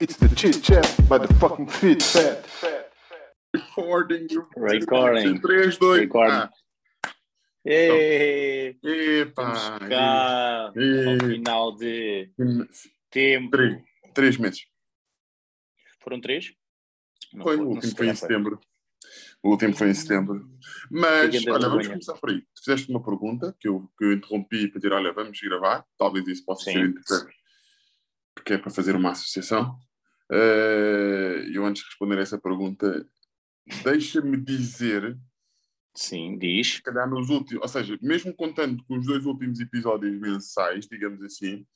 It's the chit chat by the fucking fit fat. Recording. Recording. 3, 2, Recording. ah. Epa. estamos cá ao final de tempo. Três, três meses. Foram três? Não Foi, foi, o último foi em setembro. O último foi em setembro. Mas, olha, vamos começar por aí. Tu fizeste uma pergunta que eu, que eu interrompi para dizer, olha, vamos gravar. Talvez isso possa Sim. ser interessante. Porque é para fazer uma associação. Eh, eu, antes de responder essa pergunta, deixa-me dizer Sim, diz. se calhar nos últimos, ou seja, mesmo contando com os dois últimos episódios mensais, digamos assim,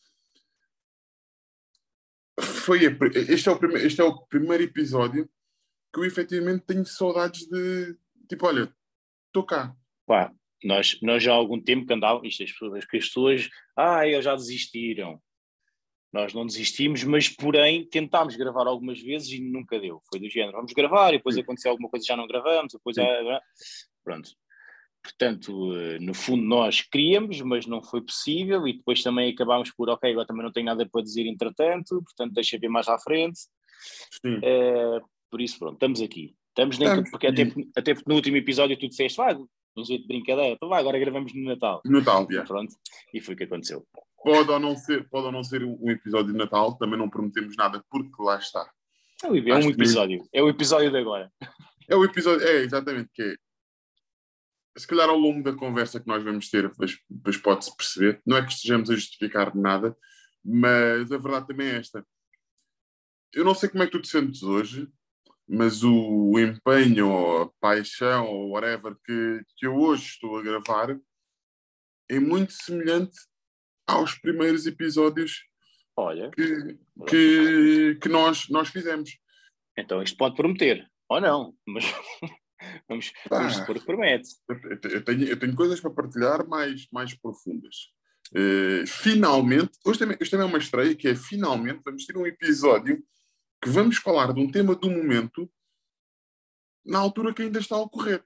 foi a este, é o primeiro, este é o primeiro episódio que eu efetivamente tenho saudades de tipo, olha, estou cá. Pá, nós, nós já há algum tempo que andávamos, isto as pessoas, as pessoas, ah, eles já desistiram. Nós não desistimos, mas porém tentámos gravar algumas vezes e nunca deu. Foi do género, vamos gravar e depois aconteceu alguma coisa e já não gravamos, depois já, pronto. Portanto, eh, no fundo nós queríamos, mas não foi possível e depois também acabámos por, ok, agora também não tenho nada para dizer entretanto, portanto deixa ver mais à frente. Eh, por isso, pronto, estamos aqui. Estamos nem Estamos. porque até, até porque no último episódio tu disseste, vai, um jeito de brincadeira, então vai, agora gravamos no Natal. No Natal, yeah. Pronto, e foi o que aconteceu. Pode, ou não ser, pode ou não ser um episódio de Natal, também não prometemos nada, porque lá está. É um que episódio, é o episódio de agora. É o episódio, é exatamente que é. Se calhar ao longo da conversa que nós vamos ter, depois pode-se perceber. Não é que estejamos a justificar nada, mas a verdade também é esta. Eu não sei como é que tu te sentes hoje, mas o empenho, ou a paixão, ou whatever que, que eu hoje estou a gravar é muito semelhante aos primeiros episódios Olha, que, que, que nós, nós fizemos. então isto pode prometer, ou não, mas vamos, vamos Pá. supor que promete. Eu te- eu tenho, eu tenho coisas para partilhar mais, mais profundas. Eh, finalmente, hoje também, hoje também é uma estreia, que é finalmente vamos ter um episódio que vamos falar de um tema do momento na altura que ainda está a ocorrer.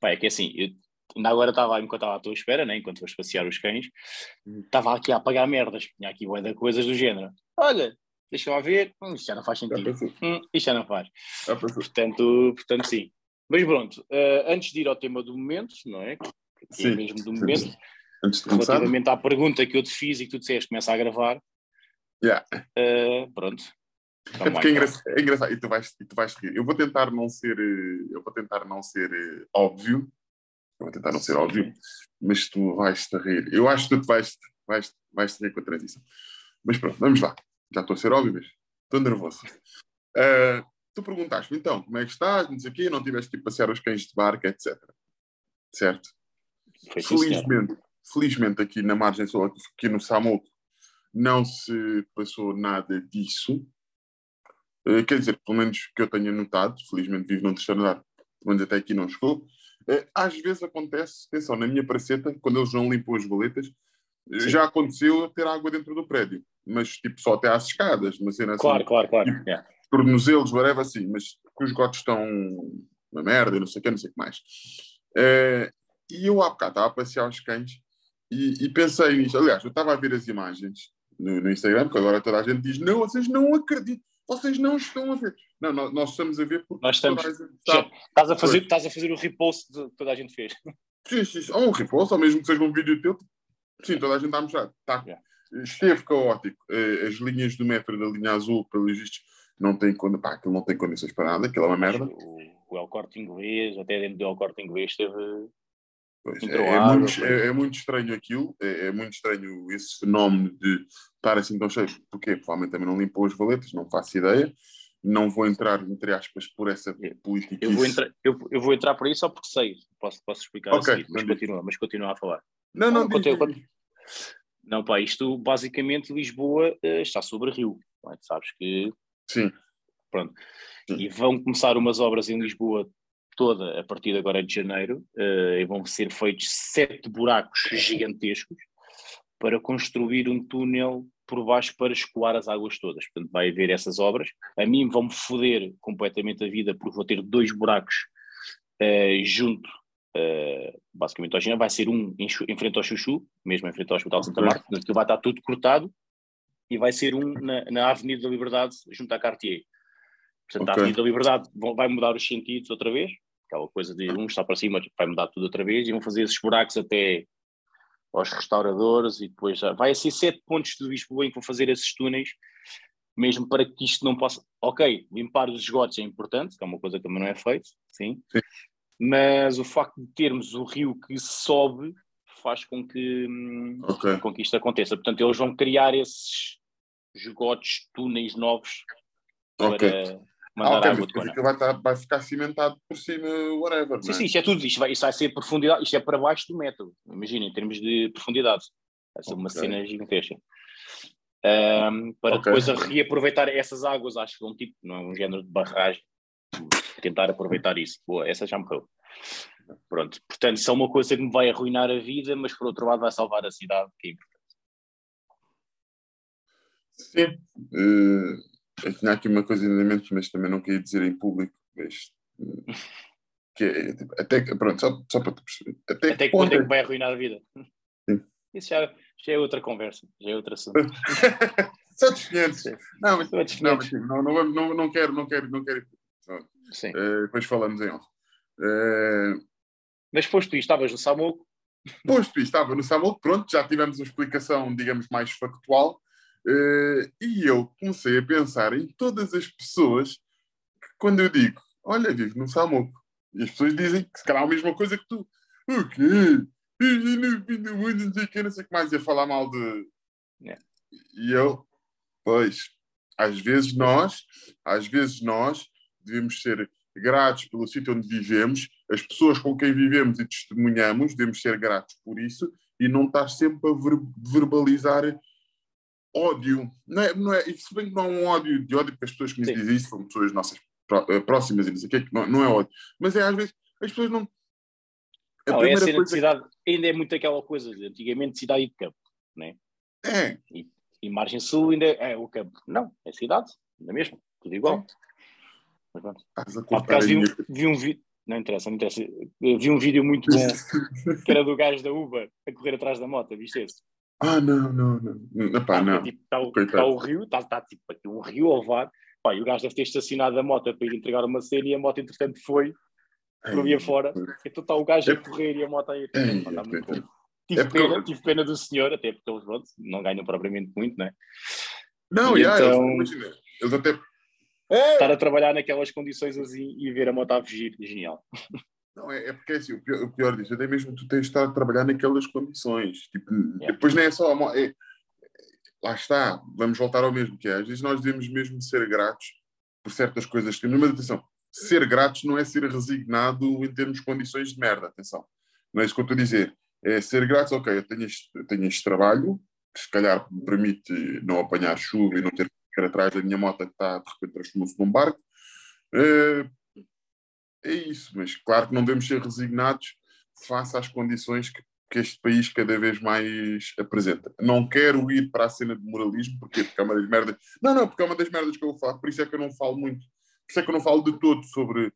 Pá, é que assim, eu ainda agora estava, enquanto estava à tua espera, né, enquanto foste passear os cães, Hum. estava aqui a apagar merdas, tinha aqui bué de coisas do género. Olha, deixa lá ver, hum, isto já não faz sentido. Hum, isto já não faz. Já. Portanto, portanto sim. Mas pronto, eh, antes de ir ao tema do momento, não é? Que é mesmo do momento, sim. Antes de começar, relativamente à pergunta que eu te fiz e que tu disseste, começa a gravar, yeah. eh, pronto. é Vamos lá, porque é então. engraçado, é engraçado. E tu vais, e tu vais rir. Eu vou tentar não ser, eh, eu vou tentar não ser óbvio. Eu vou tentar não ser óbvio, mas tu vais te rir. Eu acho que tu te vais, vais, rir com a transição. Mas pronto, vamos lá. Já estou a ser óbvio, mas estou nervoso. Ah, tu perguntaste-me então como é que estás, não sei o quê, não tiveste que ir passear os cães de barca, etc. Certo? Foi. Felizmente, felizmente aqui na margem sul, aqui no Samuco, não se passou nada disso. Eh, quer dizer, pelo menos que eu tenha notado, felizmente vivo num terceiro andar, pelo menos até aqui não chegou. Eh, às vezes acontece, atenção, na minha praceta, quando eles não limpam as valetas, eh, Sim. já aconteceu ter água dentro do prédio, mas tipo só até às escadas, uma cena assim, Claro, claro, claro. Yeah. tornozelos, whatever, assim, mas que os gotos estão uma merda, não sei o que, não sei o que mais. Eh, e eu há bocado estava a passear os cães e, e pensei nisto. Aliás, eu estava a ver as imagens no, no Instagram, porque agora toda a gente diz: não, vocês não acreditam, vocês não estão a ver. Não, nós, nós estamos a ver porque Nós estamos- toda a gente está. Estás a fazer, Pois. estás a fazer o repost de- que toda a gente fez. Sim, sim. Ou um repost, ou mesmo que seja um vídeo teu, sim, toda a gente está a mostrar. Tá. Yeah. Esteve caótico. Eh, As linhas do metro da linha azul, pelos vistos, não tem, pá, aquilo não tem condições para nada, aquilo é uma merda. O, o El Corte Inglês, até dentro do El Corte Inglês, teve. Pois, é, é muito, é, é muito estranho aquilo, é, é muito estranho esse fenómeno de estar assim tão cheio, porque provavelmente também não limpou as valetas, não faço ideia. Não vou entrar, entre aspas, por essa política. Eu vou, entrar, eu, eu vou entrar por aí só porque sei. Posso, posso explicar Ok, a seguir, mas continua, mas continua a falar. Não, não, Não, diz. Não, pá, isto basicamente Lisboa eh, está sobre rio. não é? Sabes que. Sim, E vão começar umas obras em Lisboa toda a partir de agora de janeiro, eh, e vão ser feitos sete buracos gigantescos para construir um túnel por baixo para escoar as águas todas. Portanto, vai haver essas obras. A mim vão-me foder completamente a vida porque vou ter dois buracos eh, junto, eh, basicamente ao. Vai ser um em, em frente ao Chuchu, mesmo em frente ao Hospital de Santa. Marta, portanto, vai estar tudo cortado e vai ser um na, na Avenida da Liberdade, junto à Cartier. Portanto, Ok. a Avenida da Liberdade vai mudar os sentidos outra vez, aquela coisa de um está para cima, vai mudar tudo outra vez, e vão fazer esses buracos até aos restauradores, e depois já vai ser sete pontos de Lisboa em que vão fazer esses túneis, mesmo para que isto não possa. Ok, limpar os esgotos é importante, que é uma coisa que também não é feito, sim, Sim. mas o facto de termos o rio que sobe faz com que, hum, Ok. com que isto aconteça. Portanto, eles vão criar esses esgotos, túneis novos para. Mandar Ah, ok, água de vai, estar- vai ficar cimentado por cima, whatever. Sim, é? sim, isto é tudo. Isto vai, isto vai ser profundidade, isto é para baixo do metro. Imagina, em termos de profundidade. Vai ser uma Ok. cena gigantesca. Ahm, para Ok. depois reaproveitar essas águas, acho que é um tipo, não é um género de barragem, tentar aproveitar isso. Boa, essa já morreu. Pronto, portanto, é uma coisa que me vai arruinar a vida, mas por outro lado vai salvar a cidade, que é importante. Sim. Eh, eu tinha aqui uma coisa em mente, mas também não queria dizer em público. Mas, eh, que é, tipo, até pronto, só, só para te perceber. Até, Até ponto é que vai arruinar a vida? Sim. Isso já, já é outra conversa, já é outro assunto. Só dos 500. Sim. Não, mas, não, 500. mas não, não, não, não quero, não quero, não quero. Sim. Eh, depois falamos em off. Eh, Mas foste tu, estavas no Samuco, Posto isto, estava no Samuel, pronto, já tivemos uma explicação, digamos, mais factual, eh, e eu comecei a pensar em todas as pessoas que, quando eu digo, olha, vivo no Samuco, e as pessoas dizem que se calhar a mesma coisa que tu. O quê? E no fim do mundo, não sei o que, não sei o que mais, ia falar mal de. É. E eu, pois, às vezes nós, às vezes nós devemos ser gratos pelo sítio onde vivemos, as pessoas com quem vivemos e testemunhamos, devemos ser gratos por isso e não estar sempre a ver- verbalizar ódio. Não é, não é, e se bem que não é um ódio de ódio, porque as pessoas que nos Sim. dizem isso são pessoas nossas eh, próximas e não sei o quê, não, não é ódio. Mas é às vezes, as pessoas não. A não, é a primeira cena de coisa cidade, ainda é muito aquela coisa de antigamente cidade e de campo, né? é, E margem sul ainda é, é o campo. Não, é cidade, ainda mesmo, tudo igual. Mas pronto. estás a Há acaso vi um, vi um vídeo, não interessa, não interessa. Eu Vi um vídeo muito bom que era do gajo da Uber a correr atrás da moto, viste esse? Ah, não, não, não. Epá, não. Tipo, está o, Coitado. tá o rio, está tá, tipo aqui um rio a levar. Pá, e o gajo deve ter estacionado a moto para ir entregar uma cena e a moto, entretanto, foi por via fora. Então está o gajo a correr e a moto a ir. Pá, tá. Tive, É porque pena, eu- tive pena do senhor, até porque eles pronto, não ganham propriamente muito, né? Não, E já, então- eles, eles até. Estar a trabalhar naquelas condições assim e ver a moto a fugir, genial. Não, é, é porque é assim, o pior, o pior disso, até mesmo tu tens de estar a trabalhar naquelas condições. Tipo, Yeah. Depois nem é só é- lá está, vamos voltar ao mesmo que é. Às vezes nós devemos mesmo ser gratos por certas coisas que temos. Mas atenção, ser gratos não é ser resignado em termos de condições de merda, atenção. Não é isso que eu estou a dizer. É ser gratos, ok, eu tenho este, tenho este trabalho, que se calhar me permite não apanhar chuva e não ter que ir atrás da minha moto que está, de repente transformou-se num barco. Eh, é isso, mas claro que não devemos ser resignados face às condições que, que este país cada vez mais apresenta. Não quero ir para a cena de moralismo, porque, porque é uma das merdas. Não, não, porque é uma das merdas que eu falo, por isso é que eu não falo muito, por isso é que eu não falo de todo sobre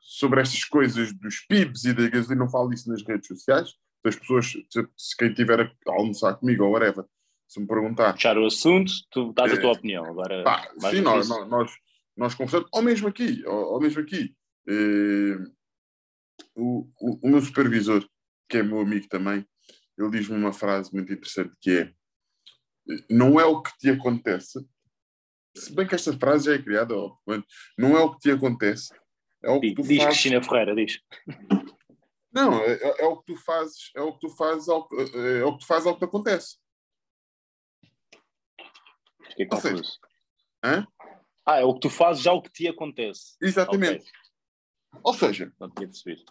sobre estas coisas dos PIBs e da gasolina, não falo disso nas redes sociais. As pessoas, se, quem tiver a almoçar comigo ou whatever, se me perguntar, Fechar o assunto, tu dás a É. tua opinião. Agora, Pá, sim, nós, nós, nós, conversamos, ou mesmo aqui, ou, ou mesmo aqui, eh, o, o, o meu supervisor, que é meu amigo também, ele diz-me uma frase muito interessante que é não é o que te acontece, se bem que esta frase já é criada, obviamente, não é o que te acontece, é o que Diz, tu diz fazes. Cristina Ferreira, diz. Não, é, é- é o que tu fazes, é o que tu fazes ao, é o que tu fazes ao que te acontece. Fiquei Ou seja. Hã? Ah, é o que tu fazes já o que te acontece. Exatamente. Ok, Ou seja, não tinha percebido.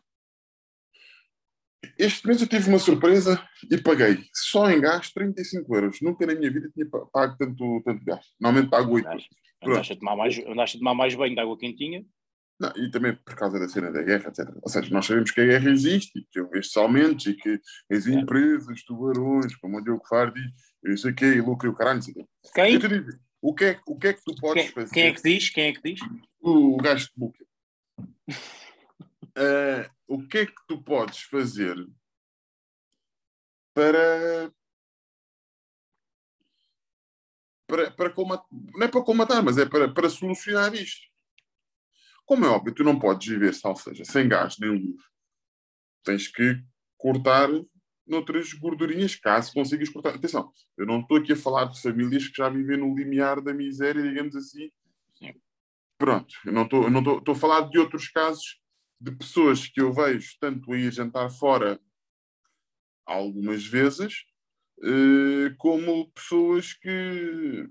Este mês eu tive uma surpresa e paguei só em gás 35 euros. Nunca na minha vida tinha pa- pago tanto, tanto gás. Normalmente pago 8 euros. Andaste, andaste, a tomar mais, andaste a tomar mais banho de água quentinha. Não, e também por causa da cena da guerra, etc. Ou seja, nós sabemos que a guerra existe que houve estes aumentos e que as É. empresas, tubarões, como o Diogo Fardi, eu sei o quê, e lucro e o caralho, não sei o quê. Quem? Eu te digo, o que, é, o que é que tu podes Quem, fazer? quem é que diz? Quem é que diz? o gajo de book. Eh, o que é que tu podes fazer para para, para colmatar, não é para colmatar, mas é para, para solucionar isto. Como é óbvio, tu não podes viver, ou seja, sem gás nem luz. Tens que cortar noutras gordurinhas, caso consigas cortar. Atenção, eu não estou aqui a falar de famílias que já vivem no limiar da miséria, digamos assim. Pronto, eu não estou, não estou, estou a falar de outros casos de pessoas que eu vejo tanto a ir jantar fora algumas vezes, eh, como pessoas que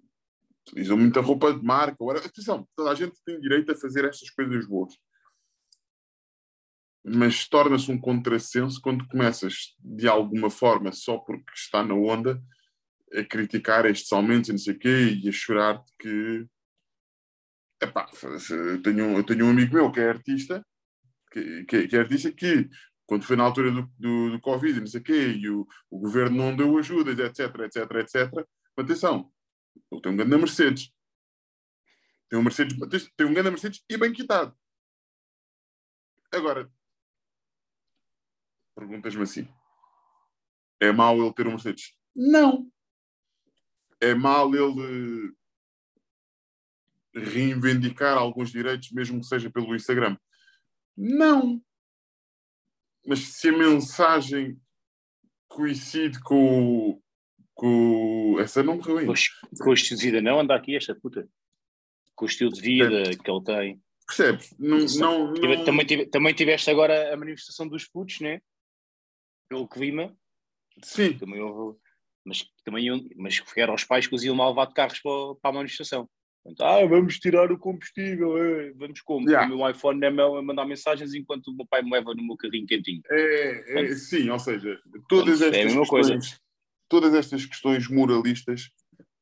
utilizam muita roupa de marca. Atenção, toda a gente tem direito a fazer estas coisas boas mas torna-se um contrassenso quando começas, de alguma forma, só porque está na onda, a criticar estes aumentos e não sei o quê, e a chorar que. Epá, eu tenho, eu tenho um amigo meu que é artista, que, que, que é artista que, quando foi na altura do, do, do Covid e não sei o quê, e o, o governo não deu ajudas, etc, etc, etc, atenção, ele tem um grande Mercedes. Tem um Mercedes, tem um grande Mercedes e bem quitado. Agora, Perguntas-me assim: é mau ele ter um Mercedes? Não. É mau ele reivindicar alguns direitos, mesmo que seja pelo Instagram? Não. Mas se a mensagem coincide com, com essa não morreu ainda. Com o estilo de vida, não anda aqui esta puta. Com o estilo de vida é. que ele tem. Percebes? Não, não, não... Também, também tiveste agora a manifestação dos putos, né? Pelo clima. Sim. Também houve, mas, também, mas eram os pais que os iam levar de carros para, para a manifestação. Portanto, ah, vamos tirar o combustível, é, vamos como? Yeah. O meu iPhone na mão a mandar mensagens enquanto o meu pai me leva no meu carrinho quentinho. É, é sim, ou seja, todas estas, é questões, coisa. todas estas questões moralistas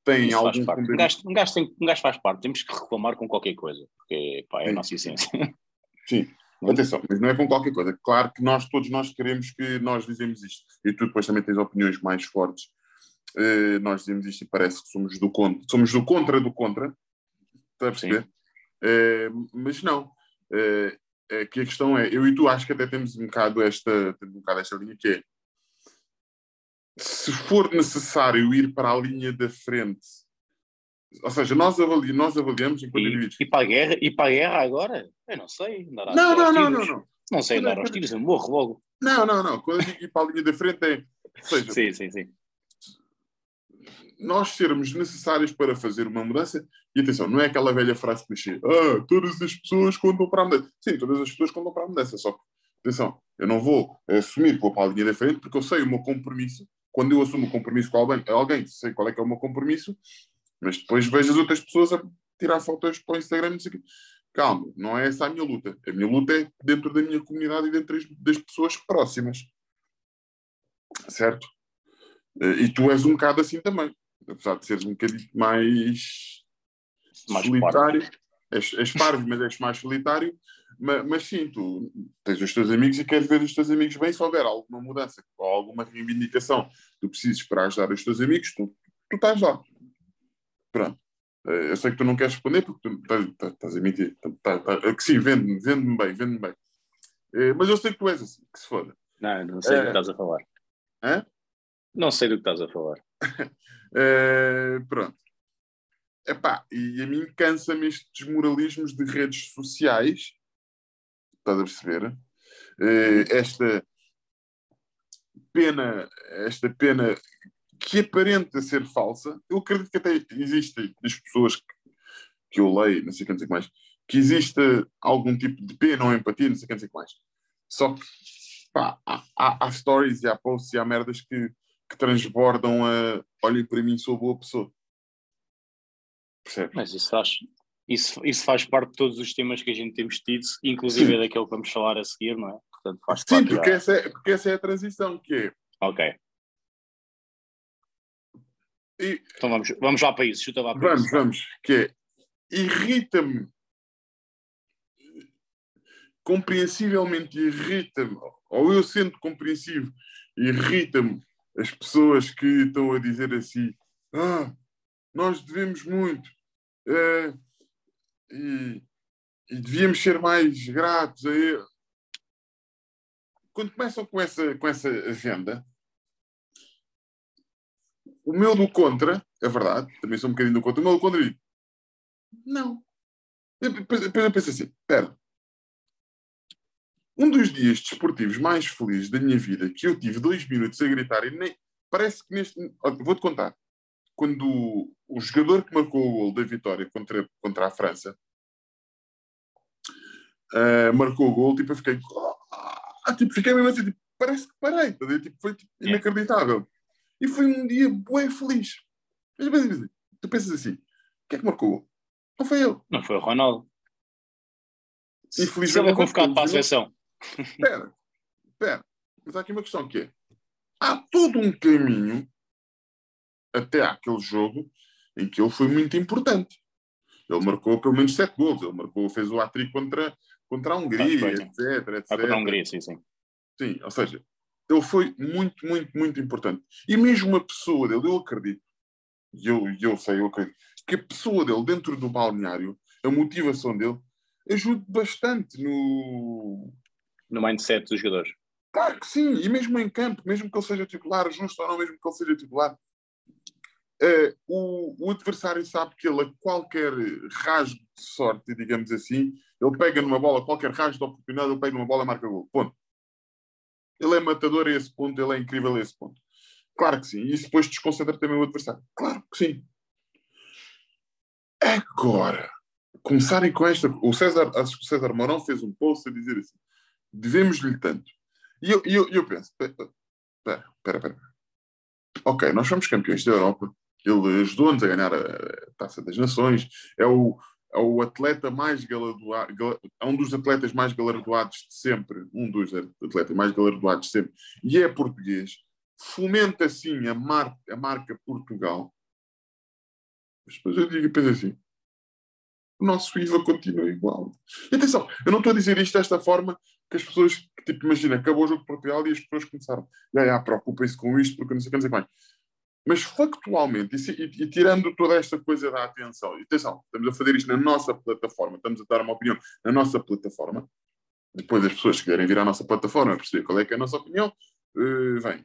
têm Isso algum... Um gajo, um, gajo tem, um gajo faz parte, temos que reclamar com qualquer coisa, porque pá, é a nossa essência. Sim, Atenção, mas não é com qualquer coisa. Claro que nós, todos nós queremos que nós dizemos isto. E tu depois também tens opiniões mais fortes. Uh, nós dizemos isto e parece que somos do contra. Somos do contra do contra. Está a perceber? Uh, mas não. Uh, é que a questão é, eu e tu acho que até temos um bocado esta, um bocado esta linha que é se for necessário ir para a linha da frente ou seja, nós, avali nós avaliamos enquanto e, indivíduos. E para, a guerra, e para a guerra agora? Eu não sei. Não, não, não, não, não, não. sei andar aos tiros, eu morro logo. Não, não, não. Quando eu digo ir para a linha da frente é. Seja, sim, sim, sim. Nós sermos necessários para fazer uma mudança, e atenção, não é aquela velha frase clichê, ah, todas as pessoas contam para a mudança. Sim, todas as pessoas contam para a mudança, só que, atenção, eu não vou assumir para a linha da frente porque eu sei o meu compromisso. Quando eu assumo o compromisso com alguém, alguém sei qual é que é o meu compromisso, mas depois vejo as outras pessoas a tirar fotos para o Instagram e sei Calma, não é essa a minha luta. A minha luta é dentro da minha comunidade e dentro das pessoas próximas. Certo? Eh, e tu és um bocado assim também. Apesar de seres um bocadinho mais, mais solitário. És, és parvo, mas és mais solitário. Mas, mas, sim, tu tens os teus amigos e queres ver os teus amigos bem. Se houver alguma mudança ou alguma reivindicação, tu precisas para ajudar os teus amigos, tu, tu estás lá. Pronto. Eh, eu sei que tu não queres responder porque tu estás, estás, estás a mentir. Tá, que sim, vende-me, vende-me bem, vende-me bem. Eh, mas eu sei que tu és assim, que se foda. Não, não sei é... do que estás a falar. Hã? Não sei do que estás a falar. é, pronto. Epá, e a mim cansa-me estes moralismos de redes sociais. Estás a perceber? É, esta pena, esta pena que aparenta ser falsa. Eu acredito que até existem as pessoas que, que eu leio, não sei o que, não sei mais, que existe algum tipo de pena ou empatia, não sei o que, não sei mais. Só que pá, há, há, há, stories e há posts e há merdas que, que transbordam a olhem para mim, sou boa pessoa. Percebes? Mas isso faz, isso, isso faz parte de todos os temas que a gente temos tido, inclusive Sim. daquele que vamos falar a seguir, não é? Portanto, faz Sim, porque, essa é, porque essa é a transição que é. Ok. E, então vamos, vamos lá para isso, chuta lá para vamos, isso. Vamos, que é, irrita-me, compreensivelmente irrita-me, ou eu sendo compreensivo, irrita-me as pessoas que estão a dizer assim, ah, nós devemos muito, é, e, e devíamos ser mais gratos a ele. Quando começam com essa, com essa agenda, o meu do contra, é verdade, também sou um bocadinho do contra, o meu do contra digo, não. Depois eu penso assim, espera, um dos dias desportivos mais felizes da minha vida, que eu tive dois minutos a gritar e nem. Parece que neste. Vou-te contar. Quando o, o, jogador que marcou o gol da vitória contra, contra a França uh, marcou o gol, tipo, eu fiquei. Ah, tipo, fiquei mesmo assim, tipo, parece que parei. Tá tipo, foi tipo, inacreditável. E foi um dia bué feliz. Mas, tu pensas assim: quem é que marcou? Não foi ele. Não foi o Ronaldo. Infelizmente. Se ele é convocado para a seleção. Espera, espera. Mas há aqui uma questão que é: há todo um caminho até aquele jogo em que ele foi muito importante. Ele marcou pelo menos sete gols. Ele marcou, fez o hat contra, contra a Hungria, etc, etc. Contra a Hungria, sim, sim. Sim, ou seja, ele foi muito, muito, muito importante. E mesmo uma pessoa dele, eu acredito, e eu, eu sei, eu acredito, que a pessoa dele dentro do balneário, a motivação dele, ajuda bastante no, no mindset dos jogadores. Claro que sim, e mesmo em campo, mesmo que ele seja titular, justo ou não, mesmo que ele seja titular, uh, o, o, adversário sabe que ele, a qualquer rasgo de sorte, digamos assim, ele pega numa bola, qualquer rasgo de oportunidade, ele pega numa bola e marca gol. Ponto. Ele é matador a esse ponto, ele é incrível a esse ponto. Claro que sim. E isso depois desconcentra também o adversário. Claro que sim. Agora, começarem com esta. O César, acho que o César Mourão fez um post a dizer assim: devemos-lhe tanto. E eu, eu, eu penso, espera, espera, espera. Ok, nós somos campeões da Europa, ele ajudou-nos a ganhar a Taça das Nações, é o, é o atleta mais galardoado, é um dos atletas mais galardoados de sempre, um dos atletas mais galardoados de sempre, e é português, fomenta assim a, mar, a marca Portugal. Mas depois eu digo e penso assim, o nosso IVA continua igual. E atenção, eu não estou a dizer isto desta forma que as pessoas, tipo, imagina, acabou o jogo de Portugal e as pessoas começaram, já, já, preocupem-se com isto, porque não sei o que, não sei o que mais. Mas factualmente, e, e, tirando toda esta coisa da atenção, e atenção, estamos a fazer isto na nossa plataforma, estamos a dar uma opinião na nossa plataforma, depois as pessoas que querem vir à nossa plataforma perceber qual é que é a nossa opinião, uh, vem.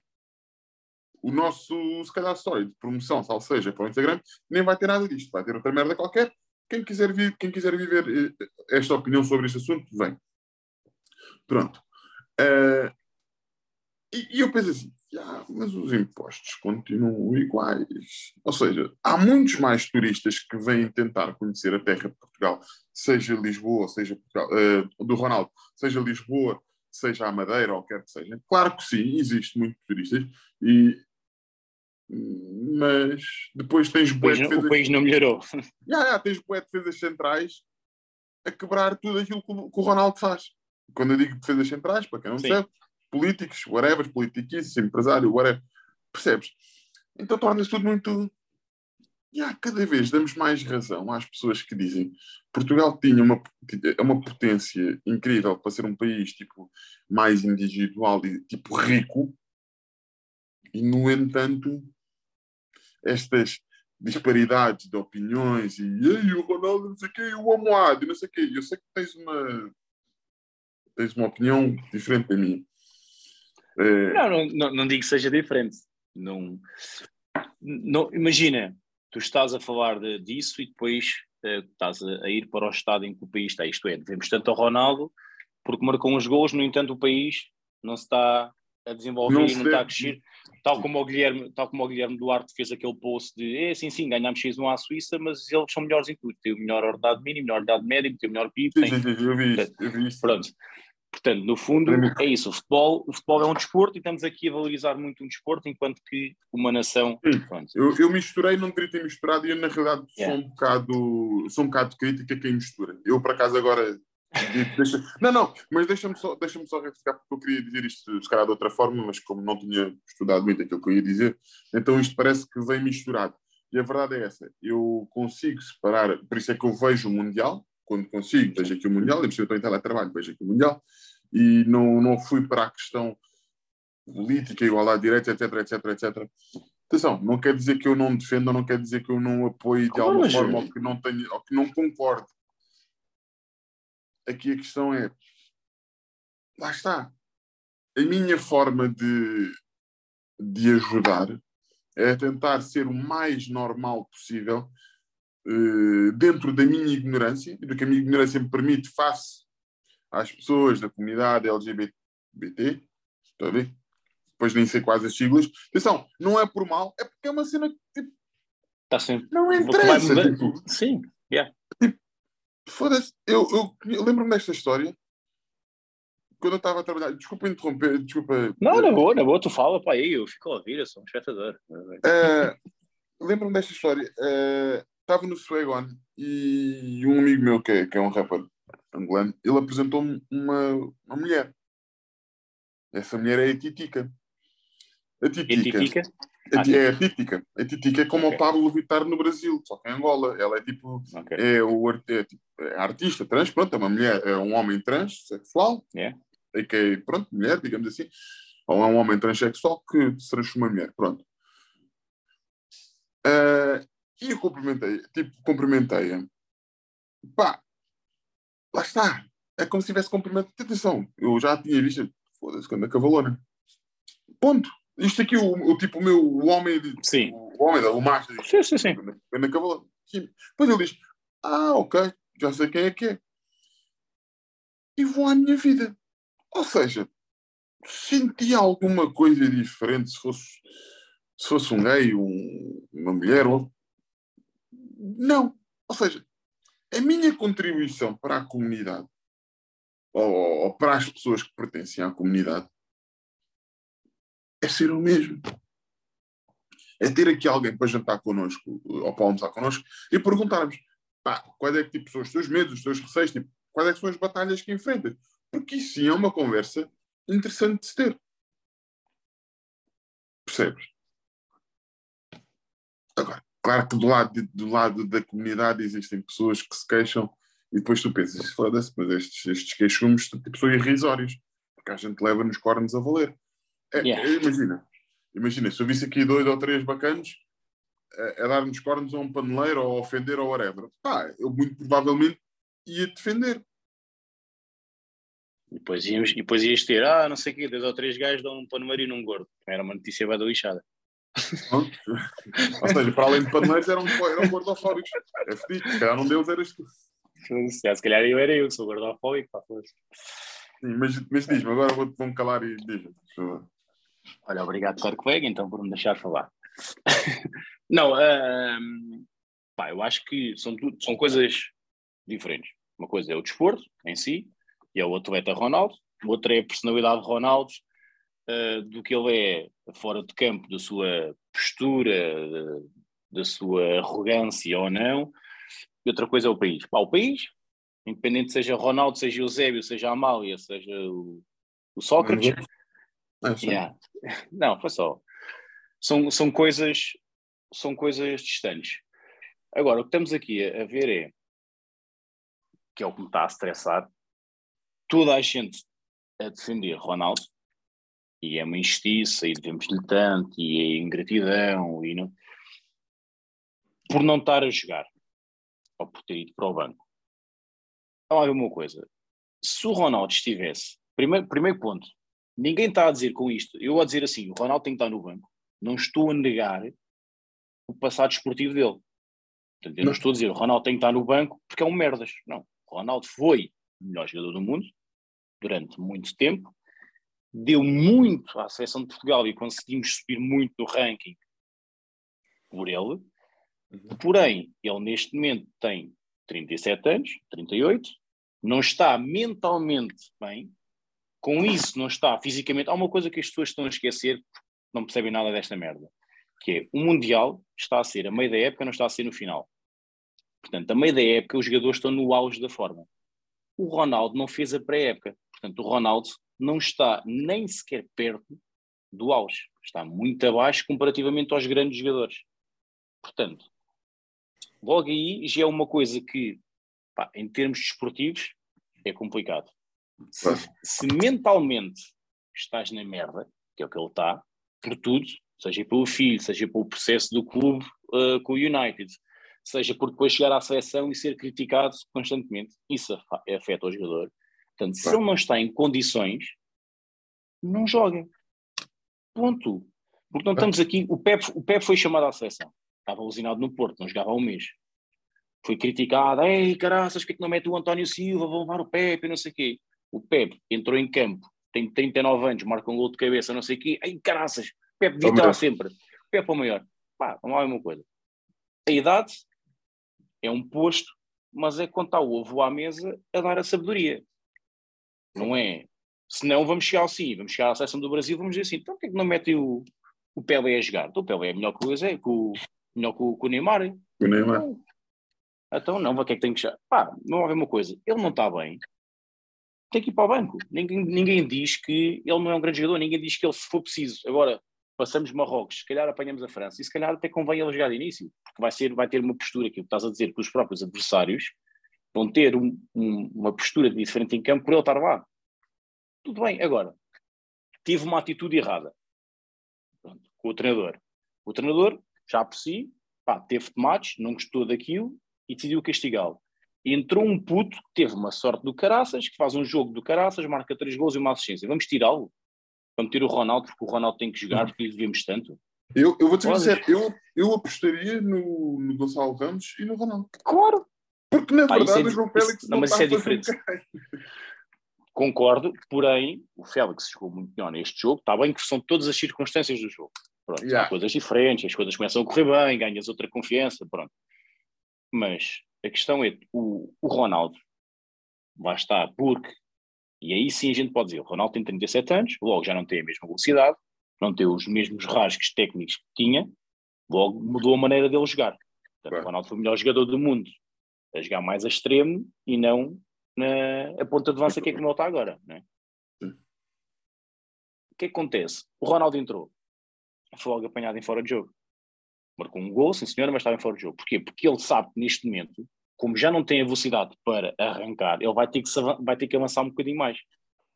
O nosso, se calhar, story de promoção, tal seja, para o Instagram, nem vai ter nada disto, vai ter outra merda qualquer, quem quiser, vir, quem quiser viver eh, esta opinião sobre este assunto, vem. Pronto. Uh, e, e, eu penso assim, ah, mas os impostos continuam iguais. Ou seja, há muitos mais turistas que vêm tentar conhecer a terra de Portugal, seja Lisboa, seja Portugal, uh, do Ronaldo, seja Lisboa, seja a Madeira, ou quer que seja. Claro que sim, existe muito turistas, e mas depois tens bué defesas... O país não melhorou. Yeah, yeah, tens bué defesas centrais a quebrar tudo aquilo que o, que o Ronaldo faz. Quando eu digo defesas centrais, para quem não Sim. sabe, políticos, whatever, politiquices, empresário, whatever. Percebes? Então torna-se tudo muito. Yeah, cada vez damos mais razão às pessoas que dizem Portugal tinha uma, uma potência incrível para ser um país tipo, mais individual e tipo rico, e no entanto estas disparidades de opiniões e Ei, o Ronaldo não sei o quê, o Amoado não sei o quê. Eu sei que tens uma tens uma opinião diferente da minha. É... Não, não, não, digo que seja diferente. Não, não, imagina, tu estás a falar de, disso e depois uh, estás a, a, ir para o estado em que o país está. Isto é, devemos tanto ao Ronaldo porque marcou uns gols, no entanto o país não se está a desenvolver não e não está a crescer. Tal como, o Guilherme, tal como o Guilherme Duarte fez aquele post de é, sim, sim, ganhámos X1 à Suíça, mas eles são melhores em tudo. Tem o melhor ordenado mínimo, melhor ordenado médio, tem o melhor PIB. Sim, sim, sim, eu vi isso. Eu vi isso. Pronto. Portanto, no fundo, é isso. O futebol, o futebol é um desporto e estamos aqui a valorizar muito um desporto, enquanto que uma nação. Eu, eu, misturei, não queria ter misturado, e eu, na realidade, yeah. sou, um bocado, sou um bocado crítica a quem mistura. Eu, por acaso, agora Deixa... Não, não, mas deixa-me só, deixa só refrescar, porque eu queria dizer isto, se calhar de outra forma, mas como não tinha estudado muito aquilo que eu ia dizer, então isto parece que vem misturado. E a verdade é essa, eu consigo separar, por isso é que eu vejo o Mundial, quando consigo, vejo aqui o Mundial, e eu estou em teletrabalho, vejo aqui o Mundial, e não, não fui para a questão política, igualdade de direitos, etc, etc, etc. Atenção, não quer dizer que eu não defenda, não quer dizer que eu não apoie de alguma forma ou que não, tenho, ou que não concordo aqui a questão é: lá está. A minha forma de, de ajudar é tentar ser o mais normal possível dentro da minha ignorância e do que a minha ignorância me permite face às pessoas da comunidade LGBT. Está a ver? Depois nem sei quais as siglas. Atenção, não é por mal, é porque é uma cena que tipo, Está sempre. não interessa. Vai- Tipo, Sim, yeah. Foda-se, eu, eu, eu lembro-me desta história quando eu estava a trabalhar. Desculpa interromper, desculpa. Não, na boa, na boa, tu fala, pá, aí eu fico a ouvir, eu sou um espectador. Eh, lembro-me desta história. Eh, Estava no Swagon e um amigo meu, que é, que é um rapper angolano, ele apresentou-me uma, uma mulher. Essa mulher é a Titica. A E Titica. Titica? a Ah, é a Titica. A Titica é como Ok. o Pablo Vittar no Brasil, só que em Angola. Ela é tipo Ok. é o é, tipo, é artista trans, pronto, é uma mulher, é um homem transexual, Yeah. é que é, pronto, mulher, digamos assim, ou é um homem transexual que se transforma em mulher, pronto. Ah, e eu cumprimentei, tipo, cumprimentei-a. Pá, lá está. É como se tivesse cumprimentado. Atenção, eu já tinha visto, foda-se, quando a cavalona. Ponto. Isto aqui, o, o tipo, o meu, o homem, Sim. o homem, o macho, Sim, sim, sim. acabou. Sim. Depois ele diz: Ah, ok, já sei quem é que é. E vou à minha vida. Ou seja, senti alguma coisa diferente se fosse, se fosse um gay, um- uma mulher. Ou... Não. Ou seja, a minha contribuição para a comunidade ou, ou para as pessoas que pertencem à comunidade é ser o mesmo é ter aqui alguém para jantar connosco ou para almoçar connosco e perguntarmos pá, quais é que tipo, são os teus medos, os teus receios, tipo, quais é que são as batalhas que enfrentas. Porque isso sim é uma conversa interessante de se ter. Percebes? Agora, claro que do lado, de- do lado da comunidade existem pessoas que se queixam e depois tu pensas, foda-se, mas estes, estes queixumes tipo, são irrisórios, porque a gente leva nos cornos a valer. É, Yeah. é, imagina, imagina, se eu visse aqui dois ou três bacanos a, a dar-nos cornos a um paneleiro ou a ofender ou whatever, pá, eu muito provavelmente ia defender. E depois, íamos, e depois ias ter, ah, não sei o quê, dois ou três gajos dão um pano marido num gordo. Era uma notícia bem da lixada. Ou seja, para além de paneleiros eram, eram gordofóbicos. É fedido, se calhar um deles eras tu. Se calhar eu era eu, sou gordofóbico. pá. Sim, mas, mas diz-me, agora vou- vou-me calar e diz-me. Olha, obrigado, Sarcoega, então, por me deixar falar. não, ahm, pá, eu acho que são, tudo, são coisas diferentes. Uma coisa é o desporto em si, e a outra é o Ronaldo, outra é a personalidade de Ronaldo, ah, do que ele é fora de campo, da sua postura, da, da sua arrogância ou não, e outra coisa é o país. Pá, o país, independente seja Ronaldo, seja Eusébio, seja Amália, seja o, o Sócrates, É, sim. Yeah. Não, foi só. São, são coisas são coisas distantes. Agora, o que estamos aqui a, a ver é que é o que me está a estressar. Toda a gente a defender Ronaldo e é uma injustiça e devemos-lhe tanto e é ingratidão e não... por não estar a jogar ou por ter ido para o banco. Lá ver uma coisa. Se o Ronaldo estivesse, primeiro, primeiro ponto, ninguém está a dizer com isto, eu vou dizer assim, o Ronaldo tem que estar no banco. Não estou a negar o passado esportivo dele. Portanto, eu Não. estou a dizer o Ronaldo tem que estar no banco porque é um merdas. Não. O Ronaldo foi o melhor jogador do mundo durante muito tempo, deu muito à seleção de Portugal e conseguimos subir muito no ranking por ele. Porém, ele neste momento tem 37 anos, 38, não está mentalmente bem, com isso não está fisicamente. Há uma coisa que as pessoas estão a esquecer, não percebem nada desta merda, que é o Mundial está a ser a meio da época, não está a ser no final. Portanto, a meio da época os jogadores estão no auge da forma. O Ronaldo não fez a pré-época. Portanto, o Ronaldo não está nem sequer perto do auge. Está muito abaixo comparativamente aos grandes jogadores. Portanto, logo aí já é uma coisa que, pá, em termos desportivos, é complicado. Se, se mentalmente estás na merda, que é o que ele está, por tudo, seja pelo filho, seja pelo processo do clube uh, com o United, seja por depois chegar à seleção e ser criticado constantemente, isso afeta o jogador. Portanto, se Claro. ele não está em condições, não joga. Ponto. Porque não estamos aqui. O Pep, o Pep foi chamado à seleção. Estava alucinado no Porto, não jogava há um mês. Foi criticado. Ei, caraças, porque que não mete o António Silva? Vão levar o Pep e não sei o quê. O Pep entrou em campo, tem 39 anos, marca um gol de cabeça, não sei o quê. Ei, caraças, o Pep devia estar sempre. O Pep é o maior. Pá, não há uma coisa. A idade é um posto, mas é quando está o ovo à mesa a dar a sabedoria. Não é? Senão vamos chegar assim, vamos chegar à seleção do Brasil, vamos dizer assim, então por que é que não metem o, o Pelé a jogar? Então, o Pelé é melhor que o Zé, que o, melhor que o, que o Neymar. O Neymar. Então, então não, o que é que tem que chegar? Pá, não há uma coisa, ele não está bem, tem que ir para o banco. Ninguém, ninguém diz que ele não é um grande jogador, ninguém diz que ele, se for preciso, agora passamos Marrocos, se calhar apanhamos a França, e se calhar até convém ele jogar de início, porque vai, ser, vai ter uma postura, aquilo que estás a dizer, que os próprios adversários vão ter um, um, uma postura diferente em campo por ele estar lá. Tudo bem, agora, tive uma atitude errada Pronto, com o treinador. O treinador, já por si, pá, teve tomates, não gostou daquilo e decidiu castigá-lo. Entrou um puto que teve uma sorte do caraças, que faz um jogo do caraças, marca três gols e uma assistência. Vamos tirá-lo? Vamos ter o Ronaldo, porque o Ronaldo tem que jogar, porque lhe devemos tanto. Eu, eu vou te dizer, eu, eu apostaria no, no Gonçalo Ramos e no Ronaldo. Claro! Porque na Pá, verdade é o João Félix isso- não, não, mas isso é diferente. Concordo, porém, o Félix jogou muito melhor neste jogo. Está bem que são todas as circunstâncias do jogo. Pronto, Yeah. Há coisas diferentes, as coisas começam a correr bem, ganhas outra confiança, pronto. Mas a questão é, o, o Ronaldo vai estar porque, e aí sim a gente pode dizer, o Ronaldo tem 37 anos, logo já não tem a mesma velocidade, não tem os mesmos rasgos técnicos que tinha, logo mudou a maneira dele jogar. Portanto. O Ronaldo foi o melhor jogador do mundo a jogar mais a extremo e não na a ponta de lança que é como ele está agora. Né? O que é que acontece? O Ronaldo entrou, foi logo apanhado em fora de jogo. Marcou um gol, sim senhora, mas estava em fora de jogo. Porquê? Porque ele sabe que neste momento, como já não tem a velocidade para arrancar, ele vai ter que, vai ter que avançar um bocadinho mais.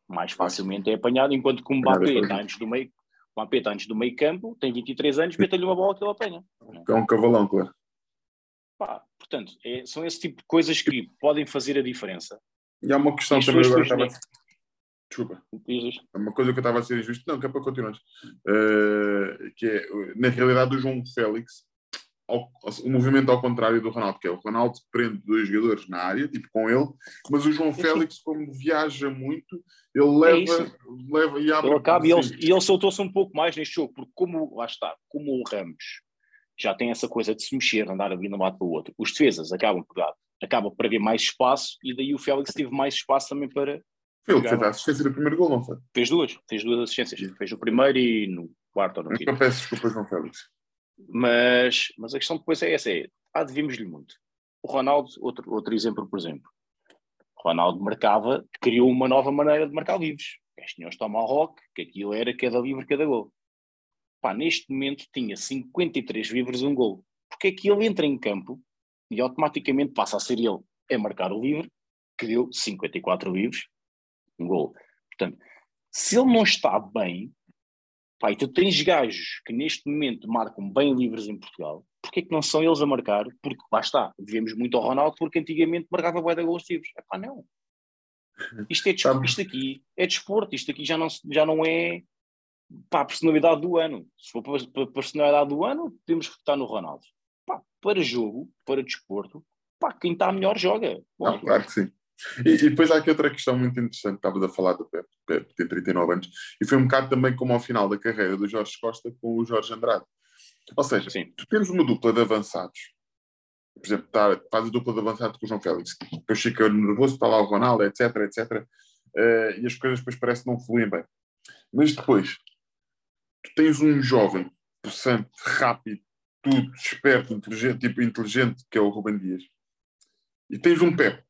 Mais facilmente é apanhado, enquanto que o Mbappé está antes do meio, o Mbappé está antes do meio campo, tem 23 anos, mete-lhe uma bola que ele apanha. É um cavalão, claro. Pá, portanto, é- são esse tipo de coisas que podem fazer a diferença. E há uma questão também agora estava. Desculpa. Diz, diz. É uma coisa que eu estava a ser injusto, não, que é para continuar. Eh, que é, na realidade, o João Félix, ao- o movimento ao contrário do Ronaldo, que é o Ronaldo prende dois jogadores na área, tipo com ele, mas o João Sim. Félix, como viaja muito, ele leva, isso. leva e abre. Ele acaba e ele, e ele soltou-se um pouco mais neste jogo, porque como, lá está, como o Ramos já tem essa coisa de se mexer, andar ali de um lado para o outro, os defesas acabam por dar, acaba por haver mais espaço e daí o Félix teve mais espaço também para, Foi ele que fez a assistência do primeiro gol, não foi? fez duas, fez duas assistências, fez no primeiro e no quarto ou no quinto. Nunca peço desculpa, João Félix. Mas, mas a questão depois é essa: é, ah, devíamos-lhe muito. O Ronaldo, outro, outro exemplo, por exemplo. O Ronaldo marcava, criou uma nova maneira de marcar livres. Este tinha os tomahawk, que aquilo era cada livre, cada gol. Pá, neste momento tinha 53 livres e um gol. Porque é que ele entra em campo e automaticamente passa a ser ele a marcar o livre, que deu 54 livres, um gol. Portanto, se ele não está bem, Pá, e tu tens gajos que neste momento marcam bem livres em Portugal, porque é que não são eles a marcar? Porque lá está, devemos muito ao Ronaldo, porque antigamente marcava bué de gols livres. Epá, não. Isto, é desporto, isto aqui é desporto, isto aqui já não, já não é pá, a personalidade do ano. Se for para para a personalidade do ano, temos que votar no Ronaldo. Para jogo, para desporto, pá, quem está melhor joga. Não, claro que sim. E, e depois há aqui outra questão muito interessante, estavas a falar do Pepe, Pepe tem 39 anos, e foi um bocado também como ao final da carreira do Jorge Costa com o Jorge Andrade. Ou seja, Sim. tu tens uma dupla de avançados, por exemplo, tá, faz a dupla de avançados com o João Félix, depois fica nervoso, está lá o Ronaldo, etc, etc, eh, e as coisas depois parece que não fluem bem. Mas depois, tu tens um jovem, possante, rápido, tudo, esperto, inteligente, tipo inteligente, que é o Ruben Dias, e tens um que